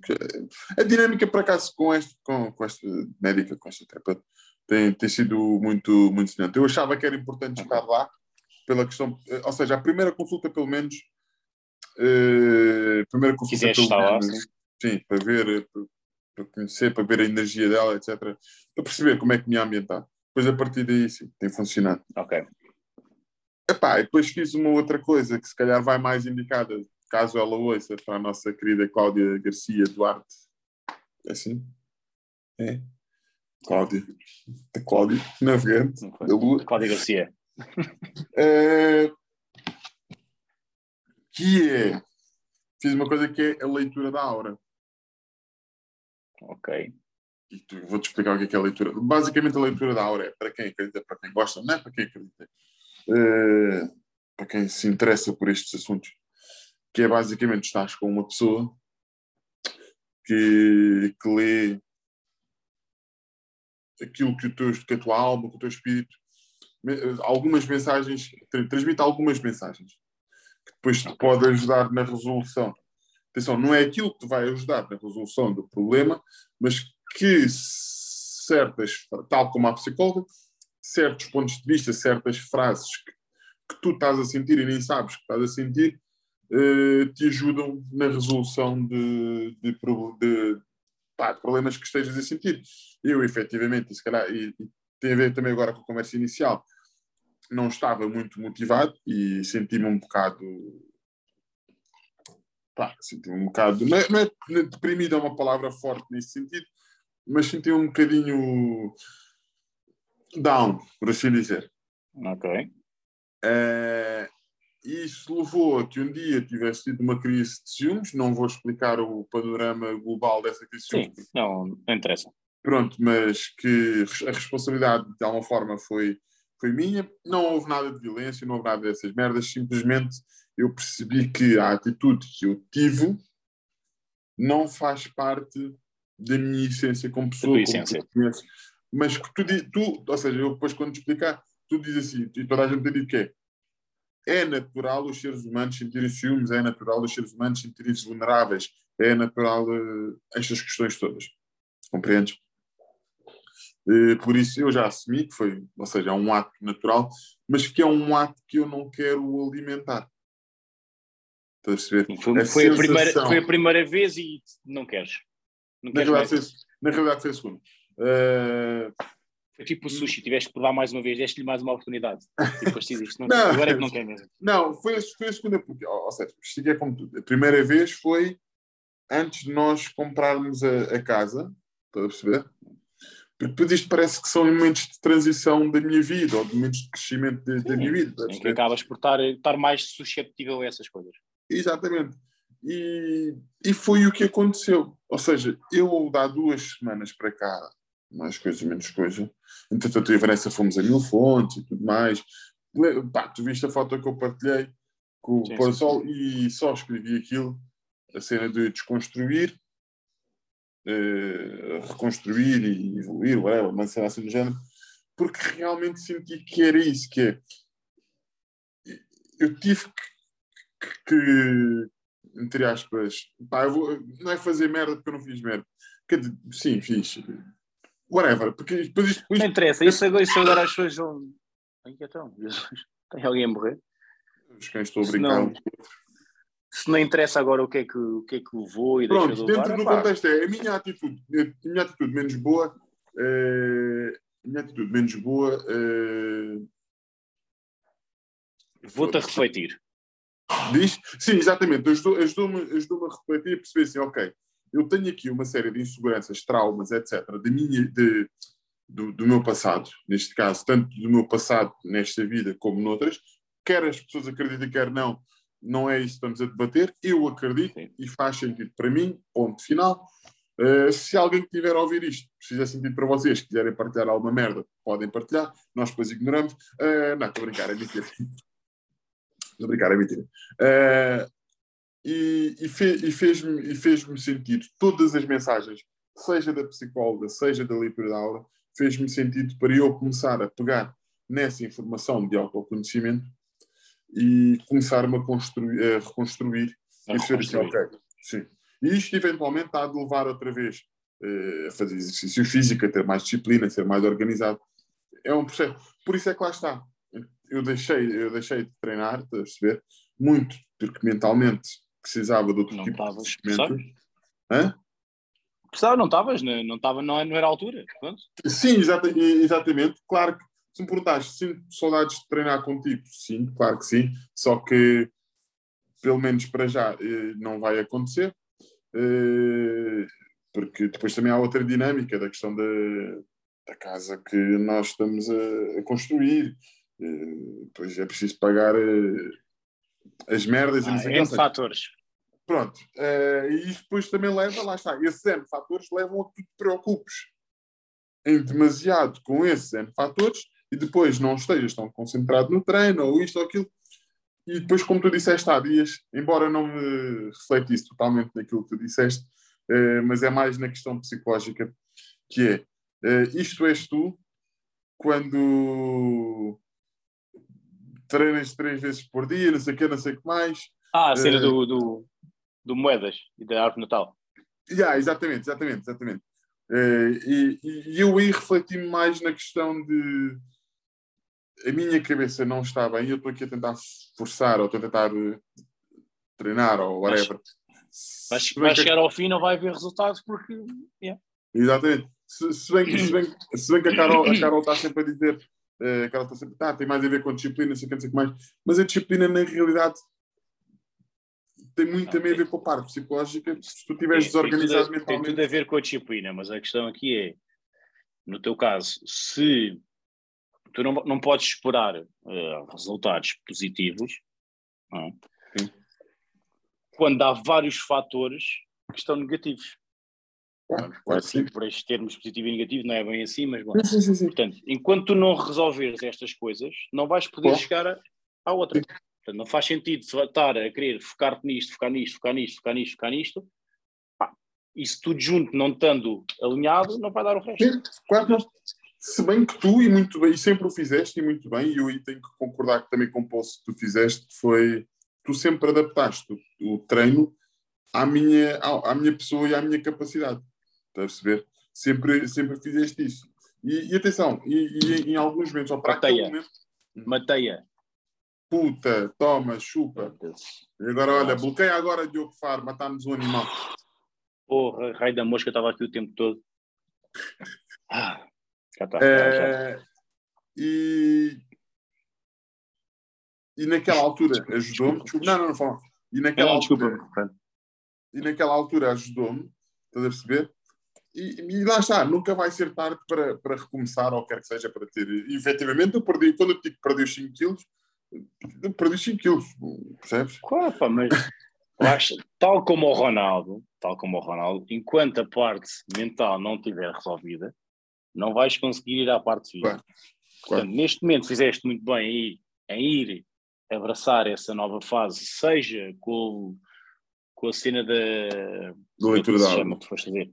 que- a dinâmica para acaso com, este, com, com esta médica, com esta terapeuta, tem, tem sido muito, muito semelhante. Eu achava que era importante estar lá pela questão, ou seja, a primeira consulta pelo menos, eh, a primeira consulta Quiseste pelo estar lá, menos, sim. para ver, eh, para, para conhecer, para ver a energia dela, etc. Para perceber como é que me ia ambientar. Depois a partir daí sim, tem funcionado. Ok. Epá, e depois fiz uma outra coisa que se calhar vai mais indicada, caso ela ouça, para a nossa querida Cláudia Garcia Duarte. É assim? É? Cláudia. A Cláudia, navegante da Lua. Cláudia Garcia. Eh, que é. Fiz uma coisa que é a leitura da aura. Ok. Vou-te explicar o que é, que é a leitura. Basicamente, a leitura da aura é para quem acredita, para quem gosta, não é para quem acredita. Eh, para quem se interessa por estes assuntos. Que é basicamente estás com uma pessoa que, que lê aquilo que, o teu, que a tua alma, que o teu espírito, algumas mensagens, tra- transmite algumas mensagens que depois te pode ajudar na resolução. Atenção, não é aquilo que te vai ajudar na resolução do problema, mas que certas, tal como a psicóloga, certos pontos de vista, certas frases que que tu estás a sentir e nem sabes que estás a sentir, te ajudam na resolução de, de, de, pá, de, problemas que estejas a sentir. Eu, efetivamente, e se calhar, e, e tem a ver também agora com a conversa inicial, não estava muito motivado e senti-me um bocado. Pá, senti-me um bocado. Não é, não é, deprimido é uma palavra forte nesse sentido, mas senti-me um bocadinho down, por assim dizer. Ok. Uh, isso levou a que um dia tivesse tido uma crise de ciúmes. Não vou explicar o panorama global dessa crise de ciúmes. Sim, não, não interessa. Pronto, mas que a responsabilidade de alguma forma foi, foi minha. Não houve nada de violência, não houve nada dessas merdas. Simplesmente eu percebi que a atitude que eu tive não faz parte da minha essência como pessoa. Essência. Mas que tu, tu, ou seja, eu depois quando te explicar, tu dizes assim, e toda a gente tem que é é natural os seres humanos sentirem ciúmes, é natural os seres humanos sentirem-se vulneráveis, é natural uh, estas questões todas. Compreendes? Uh, por isso eu já assumi que foi, ou seja, é um ato natural, mas que é um ato que eu não quero alimentar. Estás a perceber? Foi, a, foi a, primeira, foi a primeira vez e não queres. Não na, realidade foi, na realidade foi a segunda. Uh, foi tipo o sushi, tiveste que provar mais uma vez, deste-lhe mais uma oportunidade. E depois isto, não, não, agora é que não quer mesmo. Não, foi, foi a segunda, porque, ou, seja, cheguei como tudo. A primeira vez foi antes de nós comprarmos a, a casa, para perceber? Porque depois isto parece que são momentos de transição da minha vida, ou de momentos de crescimento de, da minha vida. Em que acabas por estar, estar mais suscetível a essas coisas. Exatamente. E, e foi o que aconteceu. Ou seja, eu, há duas semanas para cá, mais coisa, menos coisa. Entretanto, eu e a Vanessa fomos a Mil Fontes e tudo mais. Pá, tu viste a foto que eu partilhei com o Pôr Sol e só escrevi aquilo, a cena de desconstruir, eh, reconstruir e evoluir, whatever, uma cena assim do género, porque realmente senti que era isso, que é eu tive que, que entre aspas, pá, vou, não é fazer merda porque eu não fiz merda. Que, sim, fiz whatever. Porque depois isto, depois... Não interessa, isso agora, isso agora as pessoas vão. Então, Jesus, tem alguém a morrer? Os cães estou a brincar. Não, se não interessa agora o que é que, o que, é que levou e Pronto, dentro do contexto é a minha atitude, a minha atitude menos boa, é, a minha atitude menos boa. É, Vou-te a refletir. Diz? Sim, exatamente. Ajudou-me ajudou ajudou a refletir e perceber assim, ok, eu tenho aqui uma série de inseguranças, traumas, etc., de minha, de, do, do, meu passado, neste caso, tanto do meu passado nesta vida como noutras, quer as pessoas acreditem, quer não, não é isso que estamos a debater, eu acredito Sim. e faz sentido para mim, ponto final. Uh, se alguém que tiver a ouvir isto fizer sentido para vocês, quiserem partilhar alguma merda, podem partilhar, nós depois ignoramos. Uh, não, estou a brincar, é mentira. Estou a brincar, é mentira. Uh, e, e, fe, e fez-me e fez sentido todas as mensagens, seja da psicóloga, seja da aula, fez-me sentido para eu começar a pegar nessa informação de autoconhecimento e começar-me a, a reconstruir a e ser assim, ok, sim. E isto eventualmente está a levar outra vez uh, a fazer exercício físico, a ter mais disciplina, a ser mais organizado. É um processo. Por isso é que lá está. Eu deixei, eu deixei de treinar, a perceber? Muito, porque mentalmente precisava de outro não tipo tavas, de conhecimento. Hã? Precisava, não estavas, né? não, estava, não, não era a altura. Pronto. Sim, exata, exatamente. Claro que se me perguntaste, sinto saudades de treinar contigo? Sim, claro que sim. Só que, pelo menos para já, eh, não vai acontecer. Eh, porque depois também há outra dinâmica da questão da, da casa que nós estamos a, a construir. Eh, depois é preciso pagar as merdas ah, e não sei fatores. Pronto. Uh, e isso depois também leva, lá está, esses N fatores levam a que tu te preocupes em demasiado com esses N fatores e depois não estejas tão concentrado no treino ou isto ou aquilo. E depois, como tu disseste há dias, embora não me refletisse totalmente naquilo que tu disseste, uh, mas é mais na questão psicológica, que é uh, isto és tu quando treinas três vezes por dia, não sei o que, não sei o que mais. Ah, a cena uh, do, do, do, Moedas e da Árvore Natal. Yeah, exatamente, exatamente, exatamente. Uh, e, e, eu aí refleti mais na questão de a minha cabeça não está bem, eu estou aqui a tentar forçar ou a tentar uh, treinar ou whatever. Mas vai chegar ao fim não vai haver resultados porque. Yeah. Exatamente. Se, se, bem, que, se, bem, se bem que a Carol, a Carol está sempre a dizer, uh, a Carol está sempre, tá, tem mais a ver com a disciplina, não sei o que, não sei o que mais, mas a disciplina na realidade tem muito também a ver com a parte psicológica. Se tu estiveres desorganizado tem, mentalmente. Tem tudo a ver com a disciplina, mas a questão aqui é, no teu caso, se tu não, não podes esperar uh, resultados positivos, não é? quando há vários fatores que estão negativos. Claro, claro, sim. Por estes termos positivo e negativo, não é bem assim, mas bom. Sim, sim, sim. Portanto, enquanto tu não resolveres estas coisas, não vais poder Bom. chegar à, à outra. Portanto, não faz sentido estar a querer focar-te nisto, focar nisto, focar nisto, focar nisto, focar nisto. Pá, isso tudo junto, não estando alinhado, não vai dar o resto. Claro. Se bem que tu, e muito bem, e sempre o fizeste, e muito bem, e eu aí tenho que concordar também com o post que tu fizeste, que foi tu sempre adaptaste o, o treino à minha, à, à, minha pessoa e à minha capacidade. Estás a perceber? Sempre, sempre fizeste isso. E, e atenção, e, e, em alguns momentos, ou para Mateia. Momento, Mateia. Puta, toma, chupa. E agora, olha, bloqueia agora Diogo Faro, matámos um animal. Porra, raio da mosca estava aqui o tempo todo. Ah, já está. É, e, e naquela altura ajudou-me. Não, não, não fala. E naquela não, altura, desculpa. E naquela altura ajudou-me, estás a perceber? E, e, lá está, nunca vai ser tarde para, para recomeçar, ou quer que seja, para ter. E, efetivamente, eu perdi, quando eu digo que perdi os 5 quilos, eu perdi 5 quilos, percebes? Claro, pá, mas acho, tal como o Ronaldo, tal como o Ronaldo, enquanto a parte mental não estiver resolvida, não vais conseguir ir à parte física. Claro, claro. Portanto, neste momento fizeste muito bem aí em ir abraçar essa nova fase, seja com, com a cena da, da leitura da aura.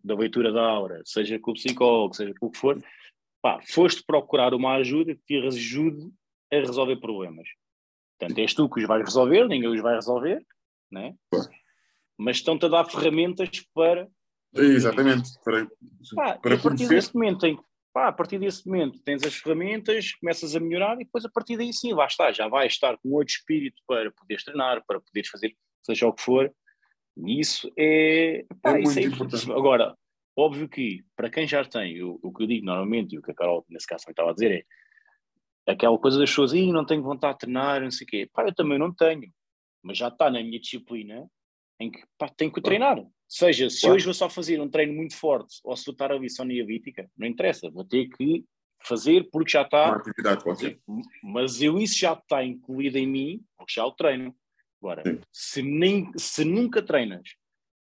da leitura da aura, seja com o psicólogo, seja com o que for, pá, foste procurar uma ajuda que te ajude a resolver problemas. Portanto, és tu que os vais resolver, ninguém os vai resolver, né? mas estão-te a dar ferramentas para. Exatamente, para, pá, para a partir desse momento em Pá, a partir desse momento tens as ferramentas, começas a melhorar e depois a partir daí sim, lá está, já vais estar com outro espírito para poderes treinar, para poderes fazer seja o que for. E isso é, pá, é isso é importante. Agora, óbvio que para quem já tem, o, o que eu digo normalmente, e o que a Carol nesse caso também estava a dizer é aquela coisa das pessoas, e não tenho vontade de treinar, não sei o quê. Pá, eu também não tenho, mas já está na minha disciplina em que pá, tenho que treinar. Seja, se claro. hoje vou só fazer um treino muito forte ou se vou estar ali só niavítica, não interessa, vou ter que fazer porque já está. Uma atividade qualquer. Mas eu isso já está incluído em mim, porque já o treino. Agora, se, nem, se nunca treinas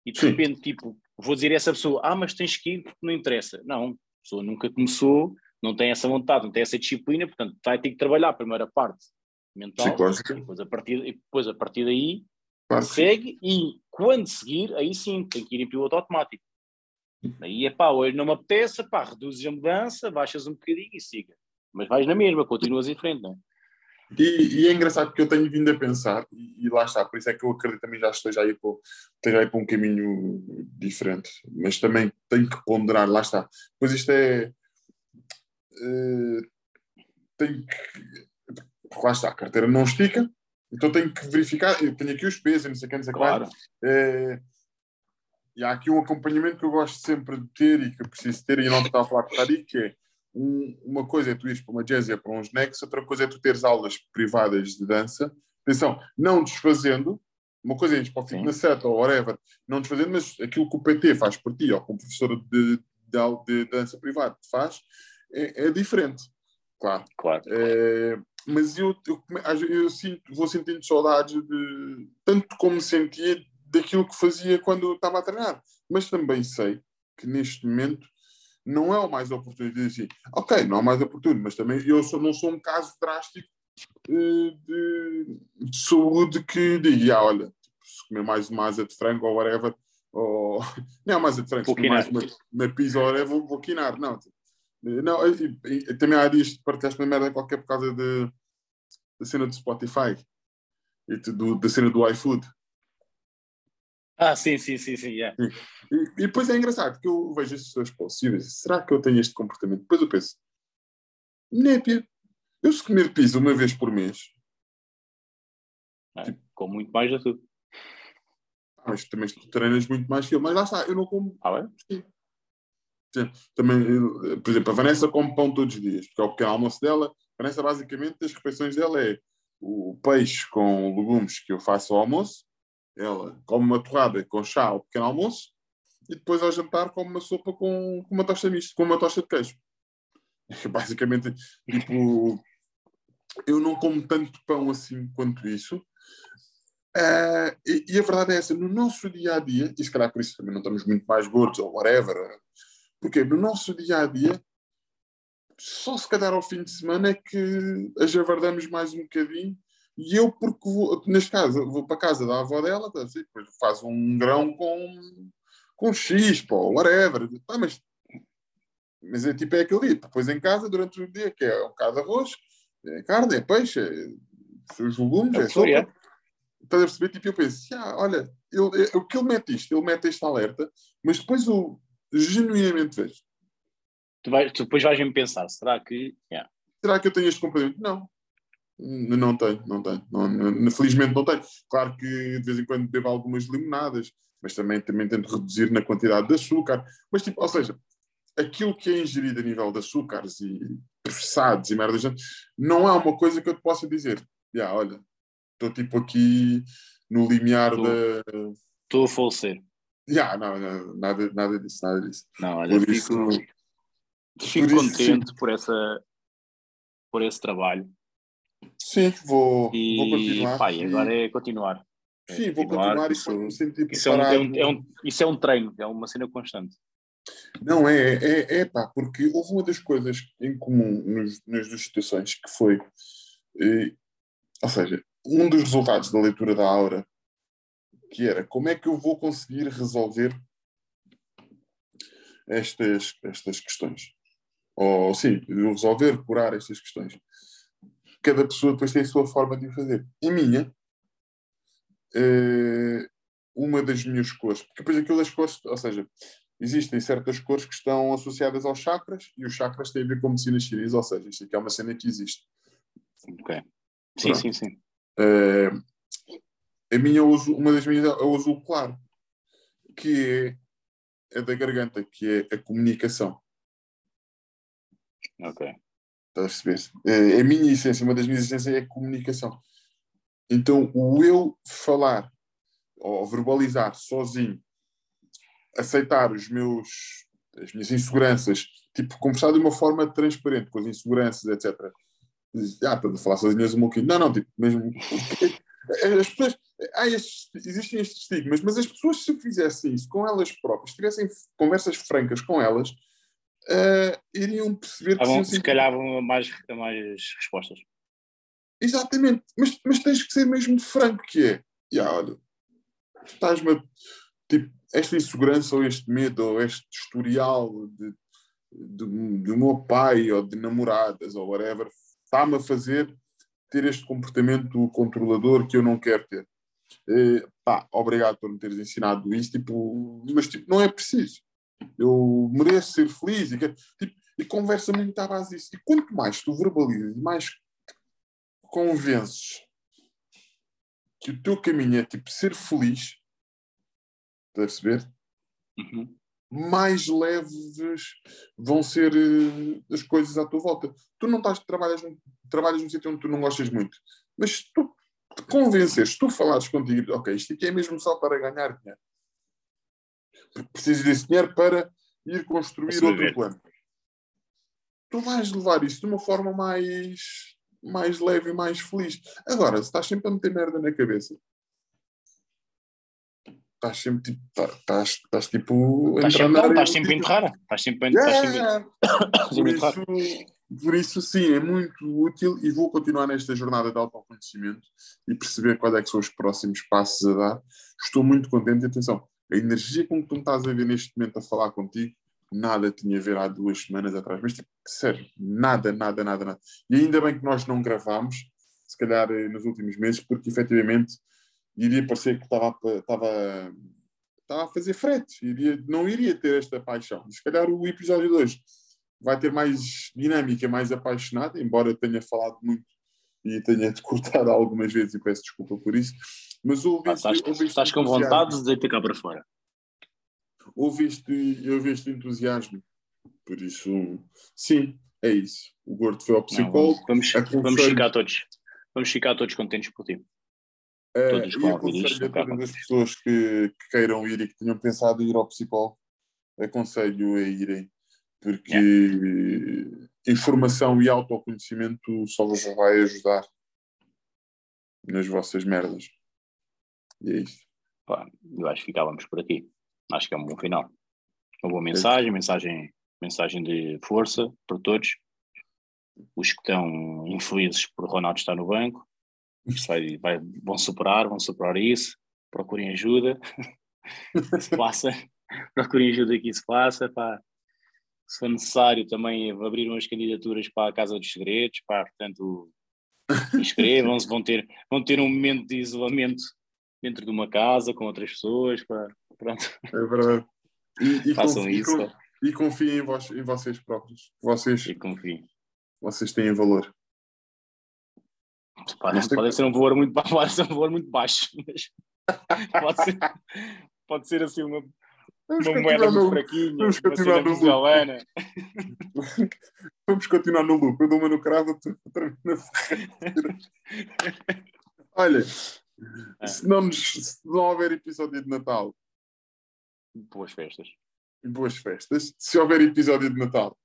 e de Sim. repente, tipo, vou dizer a essa pessoa, ah, mas tens que ir porque não interessa. Não, a pessoa nunca começou, não tem essa vontade, não tem essa disciplina, portanto, vai ter que trabalhar a primeira parte mental, depois a, partir, depois a partir daí Claro segue e quando seguir, aí sim, tem que ir em piloto automático. Aí é pá, hoje não me apetece, pá, reduzes a mudança, baixas um bocadinho e siga. Mas vais na mesma, continuas em frente, não é? E, e, é engraçado porque eu tenho vindo a pensar, e, e, lá está, por isso é que eu acredito também já esteja aí para, esteja aí para um caminho diferente, mas também tenho que ponderar, lá está. Pois isto é. Uh, tenho que. Lá está, a carteira não estica, então tenho que verificar, eu tenho aqui os pesos, não sei o que, não sei claro. É, e há aqui um acompanhamento que eu gosto sempre de ter e que eu preciso ter, e não estava a falar com o Tariq, que é um, uma coisa é tu ires para uma jazz para uns necks, outra coisa é tu teres aulas privadas de dança. Atenção, não desfazendo, uma coisa é ir para o fitness set ou whatever, não desfazendo, mas aquilo que o PT faz por ti, ou como professor de, de, de dança privada faz, é, é diferente. Claro. claro. É, mas eu, eu, eu, sinto, vou sentindo saudades de tanto como sentia daquilo que fazia quando estava a treinar. Mas também sei que neste momento não é o mais oportuno de dizer assim, ok, não é o mais oportuno, mas também eu sou, não sou um caso drástico uh, de, de, saúde que diga, ah, olha, tipo, se comer mais uma asa de frango ou whatever, ou não é uma asa de frango, se comer mais uma, uma pizza ou whatever, vou, vou quinar. Não, tipo, não, e, e, também há dias partilhaste uma merda qualquer por causa de, da cena do Spotify e do, da cena do iFood. Ah, sim, sim, sim, sim. Yeah. E, e, depois é engraçado porque eu vejo esses dois possíveis. Será que eu tenho este comportamento? Depois eu penso, népia. Eu se comer pizza uma vez por mês, É, com muito mais a tudo. ah, mas também tu treinas muito mais que eu. Mas lá está, eu não como. Ah, bem? Sim. Também, eu- por exemplo, a Vanessa come pão todos os dias, porque é o pequeno almoço dela. A Vanessa, basicamente, as refeições dela é o peixe com legumes que eu faço ao almoço. Ela come uma torrada com chá ao pequeno almoço. E depois, ao jantar, come uma sopa com, com uma tosta mista, com uma tosta de queijo. Basicamente, tipo, eu não como tanto pão assim quanto isso. Ah, e, e a verdade é essa, no nosso dia a dia, e se calhar por isso também não estamos muito mais gordos ou whatever, porque no nosso dia a dia, só se calhar ao fim de semana é que ajavardamos mais um bocadinho. E eu, porque vou, neste caso, vou para a casa da avó dela, tá, assim, depois faz um grão com, com X, pô, whatever. Tá, mas, mas é tipo é aquele dia. Depois em casa, durante o dia, que é um bocado de arroz, é carne, é peixe, é, os legumes, É é sopa. é. Estás a perceber? Tipo, eu penso, ah, olha, ele, é- o que ele mete isto, ele mete este alerta, mas depois eu genuinamente vejo. Tu, vais, tu depois vais-me pensar, será que. Yeah. Será que eu tenho este comportamento? Não. Não tenho, não tenho. Não, não- felizmente não tenho. Claro que de vez em quando bebo algumas limonadas, mas também, também tento reduzir na quantidade de açúcar. Mas, tipo, ou seja, aquilo que é ingerido a nível de açúcares e processados e merda, da gente, não há uma coisa que eu te possa dizer. Já, olha, estou tipo aqui no limiar Tu- da. Estou a falecer. Já, não, não, nada, nada disso, nada disso. Não, olha, Por isso, fico, fico por isso, contente por, essa, por esse trabalho. Sim, vou, E, vou continuar. e E- agora é continuar. É sim, vou continuar, continuar e isso- quando me sentir Isso é, um, é, um, é, um, isso é um treino, é uma cena constante. Não, é, é, é pá, porque houve uma das coisas em comum nos, nas duas situações que foi, eh, ou seja, um dos resultados da leitura da aura, que era como é que eu vou conseguir resolver estas, estas questões. Ou sim, resolver, curar estas questões. Cada pessoa depois tem a sua forma de o fazer. A minha, eh, uma das minhas cores, porque depois aquilo das cores, ou seja, existem certas cores que estão associadas aos chakras e os chakras têm a ver com medicina chinesa, ou seja, isto aqui é uma cena que existe. Ok. Sim, Pronto. sim, sim. Eh, a minha, uso- uma das minhas é o azul claro, que é a da garganta, que é a comunicação. Ok. A perceber? Eh, a minha essência, uma das minhas essências é a comunicação. Então, o eu falar ou verbalizar sozinho, aceitar os meus, as minhas inseguranças, tipo, conversar de uma forma transparente com as inseguranças, etc. Ah, para falar sozinho és um pouquinho. Não, não, tipo, mesmo. As pessoas. Há estes, existem estes estigmas, mas as pessoas, se fizessem isso com elas próprias, se tivessem conversas francas com elas, eh, iriam perceber que Estavam, sim, se sim, calhar mais, mais respostas. Exatamente, mas, mas tens que ser mesmo franco, que é, "Ya, olha, estás-me a- tipo, esta insegurança ou este medo ou este historial de, de- do meu pai ou de namoradas ou whatever, está-me a fazer ter este comportamento controlador que eu não quero ter. Eh, pá, obrigado por me teres ensinado isso, tipo, mas tipo, não é preciso. Eu mereço ser feliz e, tipo, e conversa muito à base disso. E quanto mais tu verbalizas e mais convences que o teu caminho é tipo ser feliz, estás a perceber? Uhum. Mais leves vão ser eh, as coisas à tua volta. Tu não estás, trabalhas, trabalhas num sítio onde tu não gostas muito, mas se tu te convenceres, se tu falares contigo, ok, isto aqui é mesmo só para ganhar dinheiro. Preciso desse dinheiro para ir construir outro plano. Tu vais levar isso de uma forma mais, mais leve e mais feliz. Agora, se estás sempre a meter merda na cabeça, estás sempre tipo, tá- estás, estás tipo Estás sempre, não, estás sempre a enterrar. Estás sempre a estás sempre, Yeah! estás Por sempre isso, por isso, sim, é muito útil e vou continuar nesta jornada de autoconhecimento e perceber quais é que são os próximos passos a dar. Estou muito contente. Atenção, a energia com que tu me estás a ver neste momento a falar contigo, nada tinha a ver há duas semanas atrás. Mas, tipo, sério, nada, nada, nada, nada. E ainda bem que nós não gravámos, se calhar eh, nos últimos meses, porque efetivamente iria parecer que estava, estava, estava a fazer frete, iria, não iria ter esta paixão. Se calhar o episódio 2 vai ter mais dinâmica, mais apaixonada, embora tenha falado muito e tenha cortado algumas vezes e peço desculpa por isso. Mas Ah, este- estás, houve este estás com vontade de deitar cá para fora. houve este, houve este entusiasmo. Por isso, sim, é isso. O gordo foi ao Não, psicólogo. vamos, aconselho- vamos ficar todos. Vamos ficar todos contentes por ti. todos e vão ouvir isto, a não todas as pessoas que, que queiram ir e que tenham pensado em ir ao psicólogo, aconselho a irem, porque informação e autoconhecimento só vos vai ajudar nas vossas merdas. É isso. Pá, eu acho que ficávamos por aqui. Acho que é um bom final. Uma boa mensagem, mensagem, mensagem de força para todos. Os que estão infelizes por Ronaldo estar no banco, vai, vai- vão superar, vão superar isso. Procurem ajuda. se passa, procurem ajuda que isso passa. Pá. Se for necessário, também abriram as candidaturas para a Casa dos Segredos. Pá, portanto, inscrevam-se, vão ter, vão ter um momento de isolamento dentro de uma casa com outras pessoas. Pá. Pronto, É verdade. E, e façam confiem- isso e confiem em, vós, em vocês próprios. Vocês, e confiem. vocês têm valor. Pá, tem- pode ser um valor muito pode ser um valor muito baixo, mas pode ser, pode ser assim uma, Vamos uma moeda muito no- fraquinha, vamos continuar no loop. venezuelana. Vamos continuar no loop. Eu dou uma no cravo, tu. Olha, Ah. se não, nos- se não houver episódio de Natal, Boas festas. boas festas. Se houver episódio de Natal,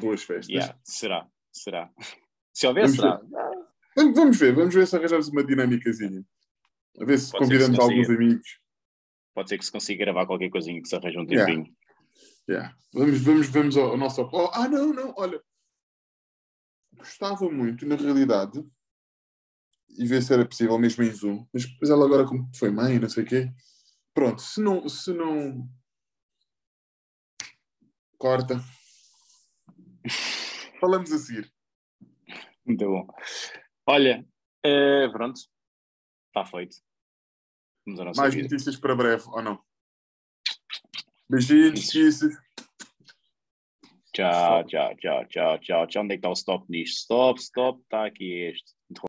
boas festas. Yeah, será, será. Se houver, Vamos será. Vamos, vamos ver, vamos ver se arranjamos uma dinâmicazinha. A ver se Pode convidamos se alguns amigos. Pode ser que se consiga gravar qualquer coisinha que se arranje um Yeah. tempinho. Yeah. Vamos, vamos, vamos ao, ao nosso. oh, ah, não, não, olha. Gostava muito, na realidade, e ver se era possível mesmo em Zoom, mas depois ela agora, como foi mãe, não sei o quê. Pronto, se não. Se não... Corta. Falamos a seguir. Muito bom. Olha, eh, pronto. Está feito. Vamos à nossa Mais vida. notícias para breve, ou não? Beijinhos, kisses. Tchau, tchau, tchau, tchau, tchau, tchau. Onde é que está o stop nisto? Stop, stop, está aqui este.